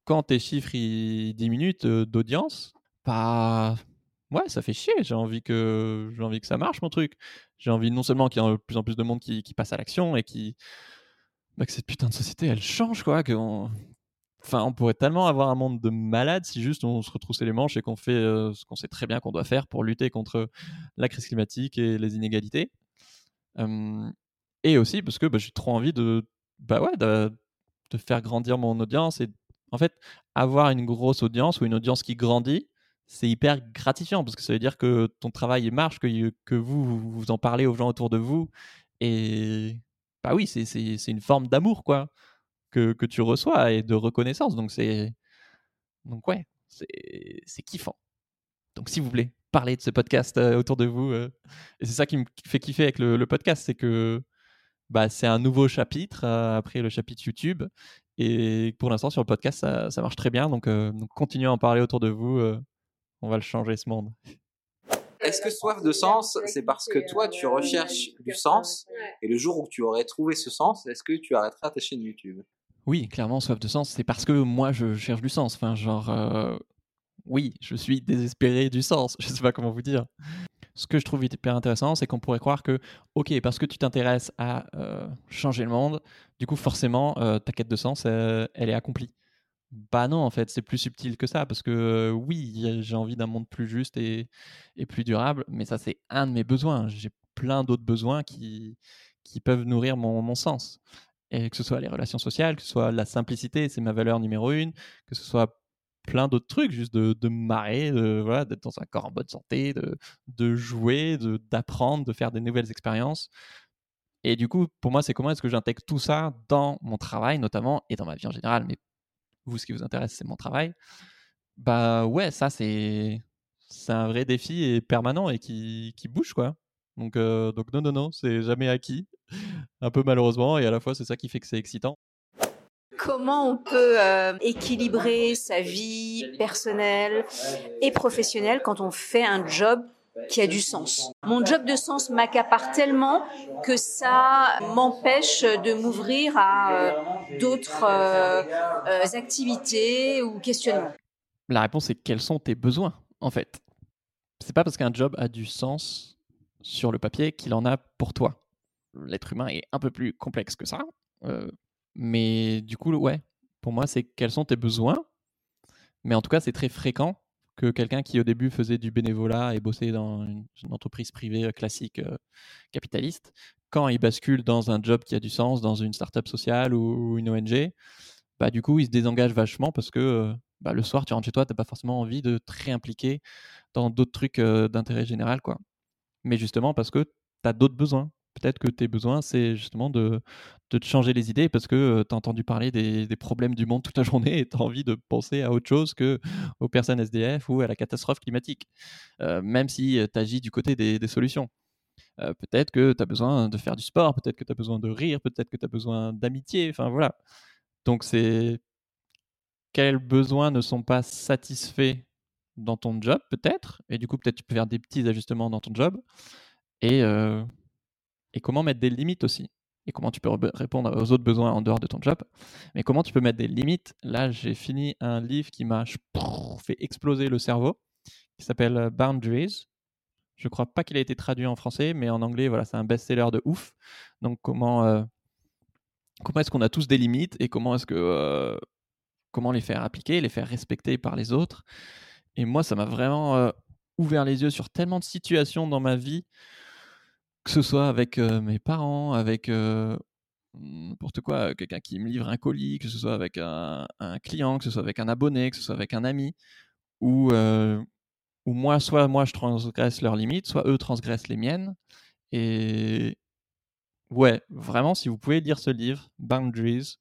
quand tes chiffres ils diminuent euh, d'audience, bah ouais, ça fait chier. J'ai envie que envie que ça marche mon truc. J'ai envie non seulement qu'il y ait de plus en plus de monde qui passe à l'action et qui bah, que cette putain de société elle change quoi. Que on... Enfin, on pourrait tellement avoir un monde de malades si juste on se retroussait les manches et qu'on fait euh, ce qu'on sait très bien qu'on doit faire pour lutter contre la crise climatique et les inégalités. Et aussi parce que bah, j'ai trop envie de bah ouais de, faire grandir mon audience et en fait avoir une grosse audience ou une audience qui grandit c'est hyper gratifiant parce que ça veut dire que ton travail marche que, que vous vous en parlez aux gens autour de vous et bah oui c'est une forme d'amour quoi que, que tu reçois et de reconnaissance donc c'est donc ouais c'est kiffant donc s'il vous plaît parlez de ce podcast euh, autour de vous euh. et c'est ça qui me fait kiffer avec le, le podcast c'est que bah, c'est un nouveau chapitre euh, après le chapitre YouTube. Et pour l'instant, sur le podcast, ça, ça marche très bien. Donc, donc continuez à en parler autour de vous. on va le changer, ce monde. Est-ce que soif de sens, c'est parce que toi, tu recherches du sens et le jour où tu aurais trouvé ce sens, est-ce que tu arrêteras ta chaîne YouTube? Oui, clairement, soif de sens, c'est parce que moi, je cherche du sens. Enfin, genre, euh, oui, je suis désespéré du sens. Je sais pas comment vous dire. ce que je trouve hyper intéressant, c'est qu'on pourrait croire que, ok, parce que tu t'intéresses à euh, changer le monde, du coup, forcément, euh, ta quête de sens, euh, elle est accomplie. Bah non, en fait, c'est plus subtil que ça, parce que oui, j'ai envie d'un monde plus juste et, plus durable, mais ça, c'est un de mes besoins. J'ai plein d'autres besoins qui, peuvent nourrir mon, sens. Et que ce soit les relations sociales, que ce soit la simplicité, c'est ma valeur numéro une, que ce soit plein d'autres trucs, juste de, de marrer, voilà, d'être dans un corps en bonne santé, de, de jouer, de, d'apprendre, de faire des nouvelles expériences. Et du coup, pour moi, c'est comment est-ce que j'intègre tout ça dans mon travail, notamment, et dans ma vie en général. Mais vous, ce qui vous intéresse, c'est mon travail. Bah ouais, ça, c'est, c'est un vrai défi et permanent et qui, qui bouge, quoi. Donc, euh, donc non, non, non, c'est jamais acquis. Un peu malheureusement, et à la fois, c'est ça qui fait que c'est excitant. Comment on peut euh, équilibrer sa vie personnelle et professionnelle quand on fait un job qui a du sens. Mon job de sens m'accapare tellement que ça m'empêche de m'ouvrir à euh, d'autres euh, euh, activités ou questionnements. La réponse c'est quels sont tes besoins en fait? C'est pas parce qu'un job a du sens sur le papier qu'il en a pour toi. L'être humain est un peu plus complexe que ça. mais du coup, ouais, pour moi, c'est quels sont tes besoins? Mais en tout cas, c'est très fréquent que quelqu'un qui au début faisait du bénévolat et bossait dans une, entreprise privée euh, classique euh, capitaliste, quand il bascule dans un job qui a du sens, dans une start-up sociale ou, une ONG, bah, du coup, il se désengage vachement parce que euh, bah, le soir, tu rentres chez toi, tu n'as pas forcément envie de te réimpliquer dans d'autres trucs d'intérêt général. quoi. Mais justement, parce que tu as d'autres besoins. Peut-être que tes besoins, c'est justement de, de te changer les idées parce que tu as entendu parler des, des problèmes du monde toute la journée et tu as envie de penser à autre chose que aux personnes SDF ou à la catastrophe climatique, euh, même si tu agis du côté des, des solutions. Euh, peut-être que tu as besoin de faire du sport, peut-être que tu as besoin de rire, peut-être que tu as besoin d'amitié, enfin voilà. Donc c'est quels besoins ne sont pas satisfaits dans ton job, peut-être, et du coup peut-être tu peux faire des petits ajustements dans ton job, et, euh, et comment mettre des limites aussi, et comment tu peux re- répondre aux autres besoins en dehors de ton job, mais comment tu peux mettre des limites? Là, j'ai fini un livre qui m'a fait exploser le cerveau, qui s'appelle euh, Boundaries. Je crois pas qu'il a été traduit en français, mais en anglais, voilà, c'est un best-seller de ouf. Donc comment euh, est-ce qu'on a tous des limites et comment est-ce que euh, comment les faire appliquer, les faire respecter par les autres? Et moi, ça m'a vraiment ouvert les yeux sur tellement de situations dans ma vie, que ce soit avec euh, mes parents, avec euh, n'importe quoi, quelqu'un qui me livre un colis, que ce soit avec un, client, que ce soit avec un abonné, que ce soit avec un ami, euh, où moi, soit moi je transgresse leurs limites, soit eux transgressent les miennes. Et ouais, vraiment, si vous pouvez lire ce livre, Boundaries,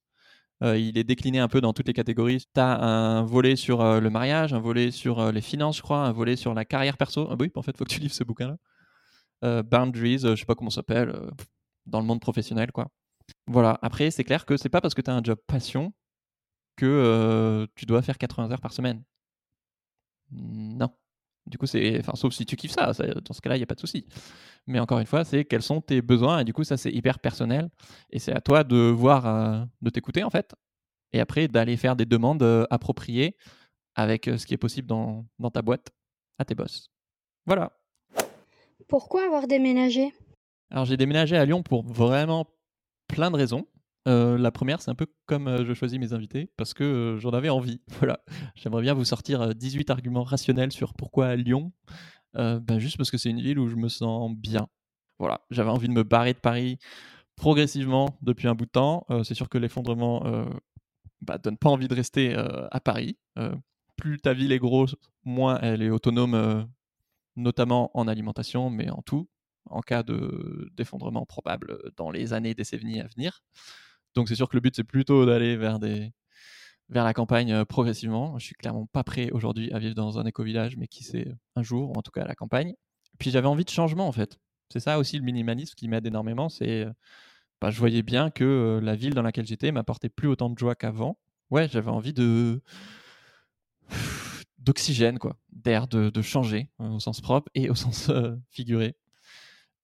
il est décliné un peu dans toutes les catégories. Tu as un volet sur le mariage, un volet sur les finances, je crois, un volet sur la carrière perso. Ah oui, en fait, faut que tu livres ce bouquin-là. Euh, Boundaries, euh, je sais pas comment ça s'appelle, euh, dans le monde professionnel, quoi. Voilà. Après, c'est clair que c'est pas parce que tu as un job passion que tu dois faire 80 heures par semaine. Non. Du coup, c'est. Enfin, sauf si tu kiffes ça, dans ce cas-là, il n'y a pas de souci. Mais encore une fois, c'est quels sont tes besoins, et du coup, ça, c'est hyper personnel. Et c'est à toi de voir, de t'écouter, en fait. Et après, d'aller faire des demandes appropriées avec ce qui est possible dans, dans ta boîte à tes boss. Voilà. Pourquoi avoir déménagé? Alors, j'ai déménagé à Lyon pour vraiment plein de raisons. Euh, la première, c'est un peu comme euh, je choisis mes invités, parce que euh, j'en avais envie. Voilà. J'aimerais bien vous sortir euh, 18 arguments rationnels sur pourquoi Lyon. Ben, juste parce que c'est une ville où je me sens bien. Voilà. J'avais envie de me barrer de Paris progressivement depuis un bout de temps. C'est sûr que l'effondrement euh, bah, donne pas envie de rester à Paris. Plus ta ville est grosse, moins elle est autonome, notamment en alimentation, mais en tout, en cas de d'effondrement probable dans les années, décennies à venir. Donc c'est sûr que le but c'est plutôt d'aller vers vers la campagne euh, progressivement. Je suis clairement pas prêt aujourd'hui à vivre dans un éco-village, mais qui sait un jour, ou en tout cas à la campagne. Puis j'avais envie de changement en fait. C'est ça aussi le minimalisme qui m'aide énormément. C'est euh, bah, je voyais bien que euh, la ville dans laquelle j'étais m'apportait plus autant de joie qu'avant. Ouais, j'avais envie de d'oxygène quoi, d'air, de, changer euh, au sens propre et au sens euh, figuré.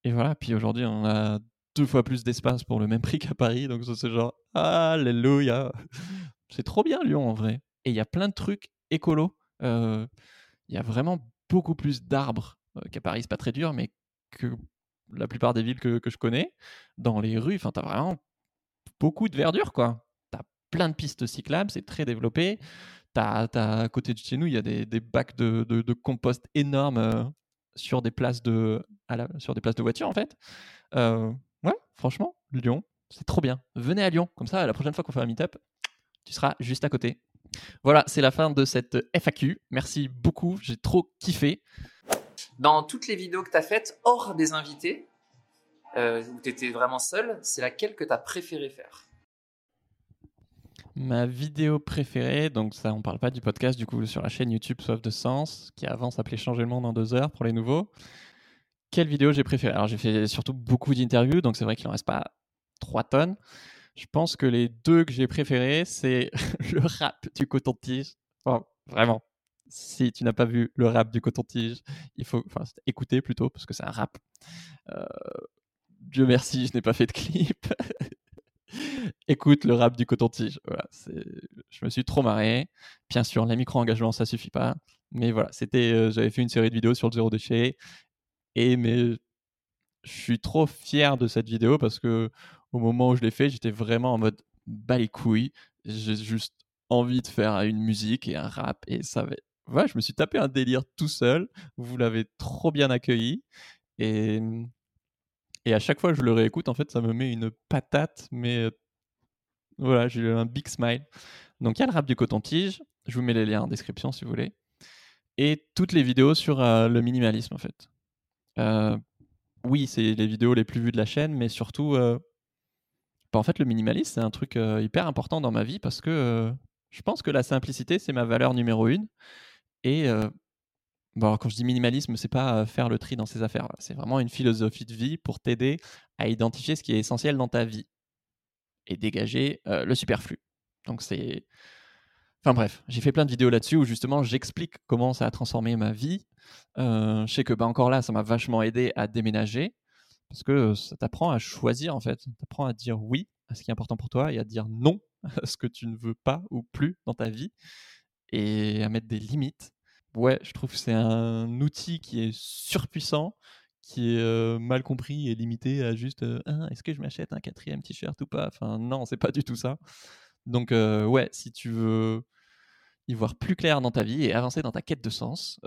Et voilà. Puis aujourd'hui, on a deux fois plus d'espace pour le même prix qu'à Paris, donc c'est genre alléluia. C'est trop bien Lyon en vrai. Et il y a plein de trucs écolos. Euh, Il y a vraiment beaucoup plus d'arbres euh, qu'à Paris, c'est pas très dur, mais que la plupart des villes que, que je connais, dans les rues, enfin, t'as vraiment beaucoup de verdure, quoi. T'as plein de pistes cyclables, c'est très développé. T'as, t'as, à côté de chez nous, il y a des, des bacs de, de, compost énormes euh, sur des places de, à la, sur des places de voiture, en fait. Euh, ouais, franchement, Lyon, c'est trop bien. Venez à Lyon, comme ça, la prochaine fois qu'on fait un meet-up, tu seras juste à côté. Voilà, c'est la fin de cette FAQ. Merci beaucoup, j'ai trop kiffé. Dans toutes les vidéos que tu as faites, hors des invités, euh, où tu étais vraiment seul, c'est laquelle que tu as préféré faire? Ma vidéo préférée, donc ça, on parle pas du podcast, du coup, sur la chaîne YouTube Soif de Sens, qui avant s'appelait Changer le monde en deux heures pour les nouveaux. Quelle vidéo j'ai préférée? Alors, j'ai fait surtout beaucoup d'interviews, donc c'est vrai qu'il en reste pas 3 tonnes. Je pense que les deux que j'ai préférés, c'est le rap du coton-tige. Vraiment. Si tu n'as pas vu le rap du coton-tige, il faut enfin, écouter plutôt, parce que c'est un rap. Euh, Dieu merci, je n'ai pas fait de clip. Écoute le rap du coton-tige. Je me suis trop marré. Bien sûr, les micro-engagements, ça suffit pas. Mais voilà, c'était, euh, j'avais fait une série de vidéos sur le zéro déchet. Et mais je suis trop fier de cette vidéo parce que au moment où je l'ai fait, j'étais vraiment en mode bas les couilles. J'ai juste envie de faire une musique et un rap. Et ça va. Je me suis tapé un délire tout seul. Vous l'avez trop bien accueilli. Et, et à chaque fois que je le réécoute, en fait, ça me met une patate. Mais voilà, j'ai un big smile. Donc il y a le rap du coton-tige. Je vous mets les liens en description si vous voulez. Et toutes les vidéos sur euh, le minimalisme, en fait. Euh, oui, c'est les vidéos les plus vues de la chaîne, mais surtout, euh, bah, en fait, le minimalisme, c'est un truc euh, hyper important dans ma vie parce que euh, je pense que la simplicité, c'est ma valeur numéro une. Et bon, quand je dis minimalisme, c'est pas faire le tri dans ses affaires. C'est vraiment une philosophie de vie pour t'aider à identifier ce qui est essentiel dans ta vie et dégager le superflu. Donc c'est Enfin bref, j'ai fait plein de vidéos là-dessus où justement j'explique comment ça a transformé ma vie. je sais que bah, encore là, ça m'a vachement aidé à déménager parce que ça t'apprend à choisir en fait. Ça t'apprend à dire oui à ce qui est important pour toi et à dire non à ce que tu ne veux pas ou plus dans ta vie et à mettre des limites. Ouais, je trouve que c'est un outil qui est surpuissant, qui est mal compris et limité à juste ah, est-ce que je m'achète un quatrième t-shirt ou pas? Enfin, non, c'est pas du tout ça. Donc, ouais, si tu veux y voir plus clair dans ta vie et avancer dans ta quête de sens,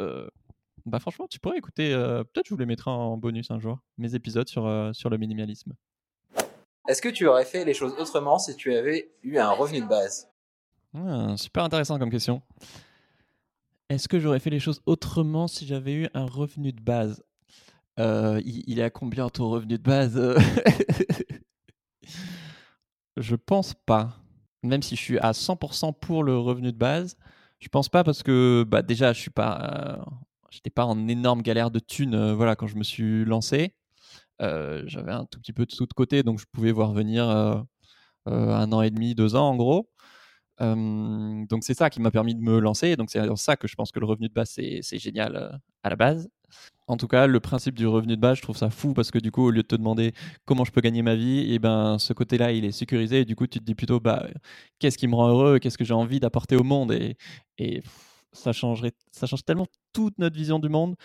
bah franchement, tu pourrais écouter, euh, peut-être je vous les mettrai en bonus un jour, mes épisodes sur, euh, sur le minimalisme. Est-ce que tu aurais fait les choses autrement si tu avais eu un revenu de base? Ah, Super intéressant comme question. Est-ce que j'aurais fait les choses autrement si j'avais eu un revenu de base? Euh, il, est à combien ton revenu de base? Je pense pas. Même si je suis à 100% pour le revenu de base, je pense pas parce que bah, déjà je suis pas j'étais pas en énorme galère de thunes euh, voilà, quand je me suis lancé. Euh, j'avais un tout petit peu de sous de côté, donc je pouvais voir venir euh, un an et demi, deux ans en gros. Donc c'est ça qui m'a permis de me lancer. Donc c'est ça que je pense que le revenu de base c'est génial à la base. En tout cas, le principe du revenu de base, je trouve ça fou parce que du coup, au lieu de te demander comment je peux gagner ma vie, et eh ben ce côté-là, il est sécurisé. Et du coup, tu te dis plutôt, bah, qu'est-ce qui me rend heureux, qu'est-ce que j'ai envie d'apporter au monde, et, et ça changerait, ça change tellement toute notre vision du monde.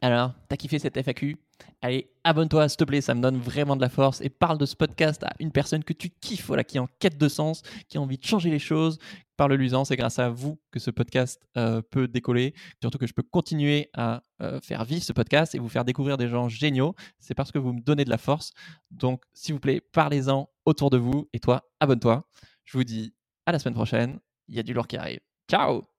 Alors, t'as kiffé cette FAQ Allez, abonne-toi s'il te plaît, ça me donne vraiment de la force et parle de ce podcast à une personne que tu kiffes, voilà, qui est en quête de sens, qui a envie de changer les choses. Parle-lui-en, c'est grâce à vous que ce podcast euh, peut décoller, surtout que je peux continuer à euh, faire vivre ce podcast et vous faire découvrir des gens géniaux. C'est parce que vous me donnez de la force. Donc, s'il vous plaît, parlez-en autour de vous et toi, abonne-toi. Je vous dis à la semaine prochaine. Il y a du lourd qui arrive. Ciao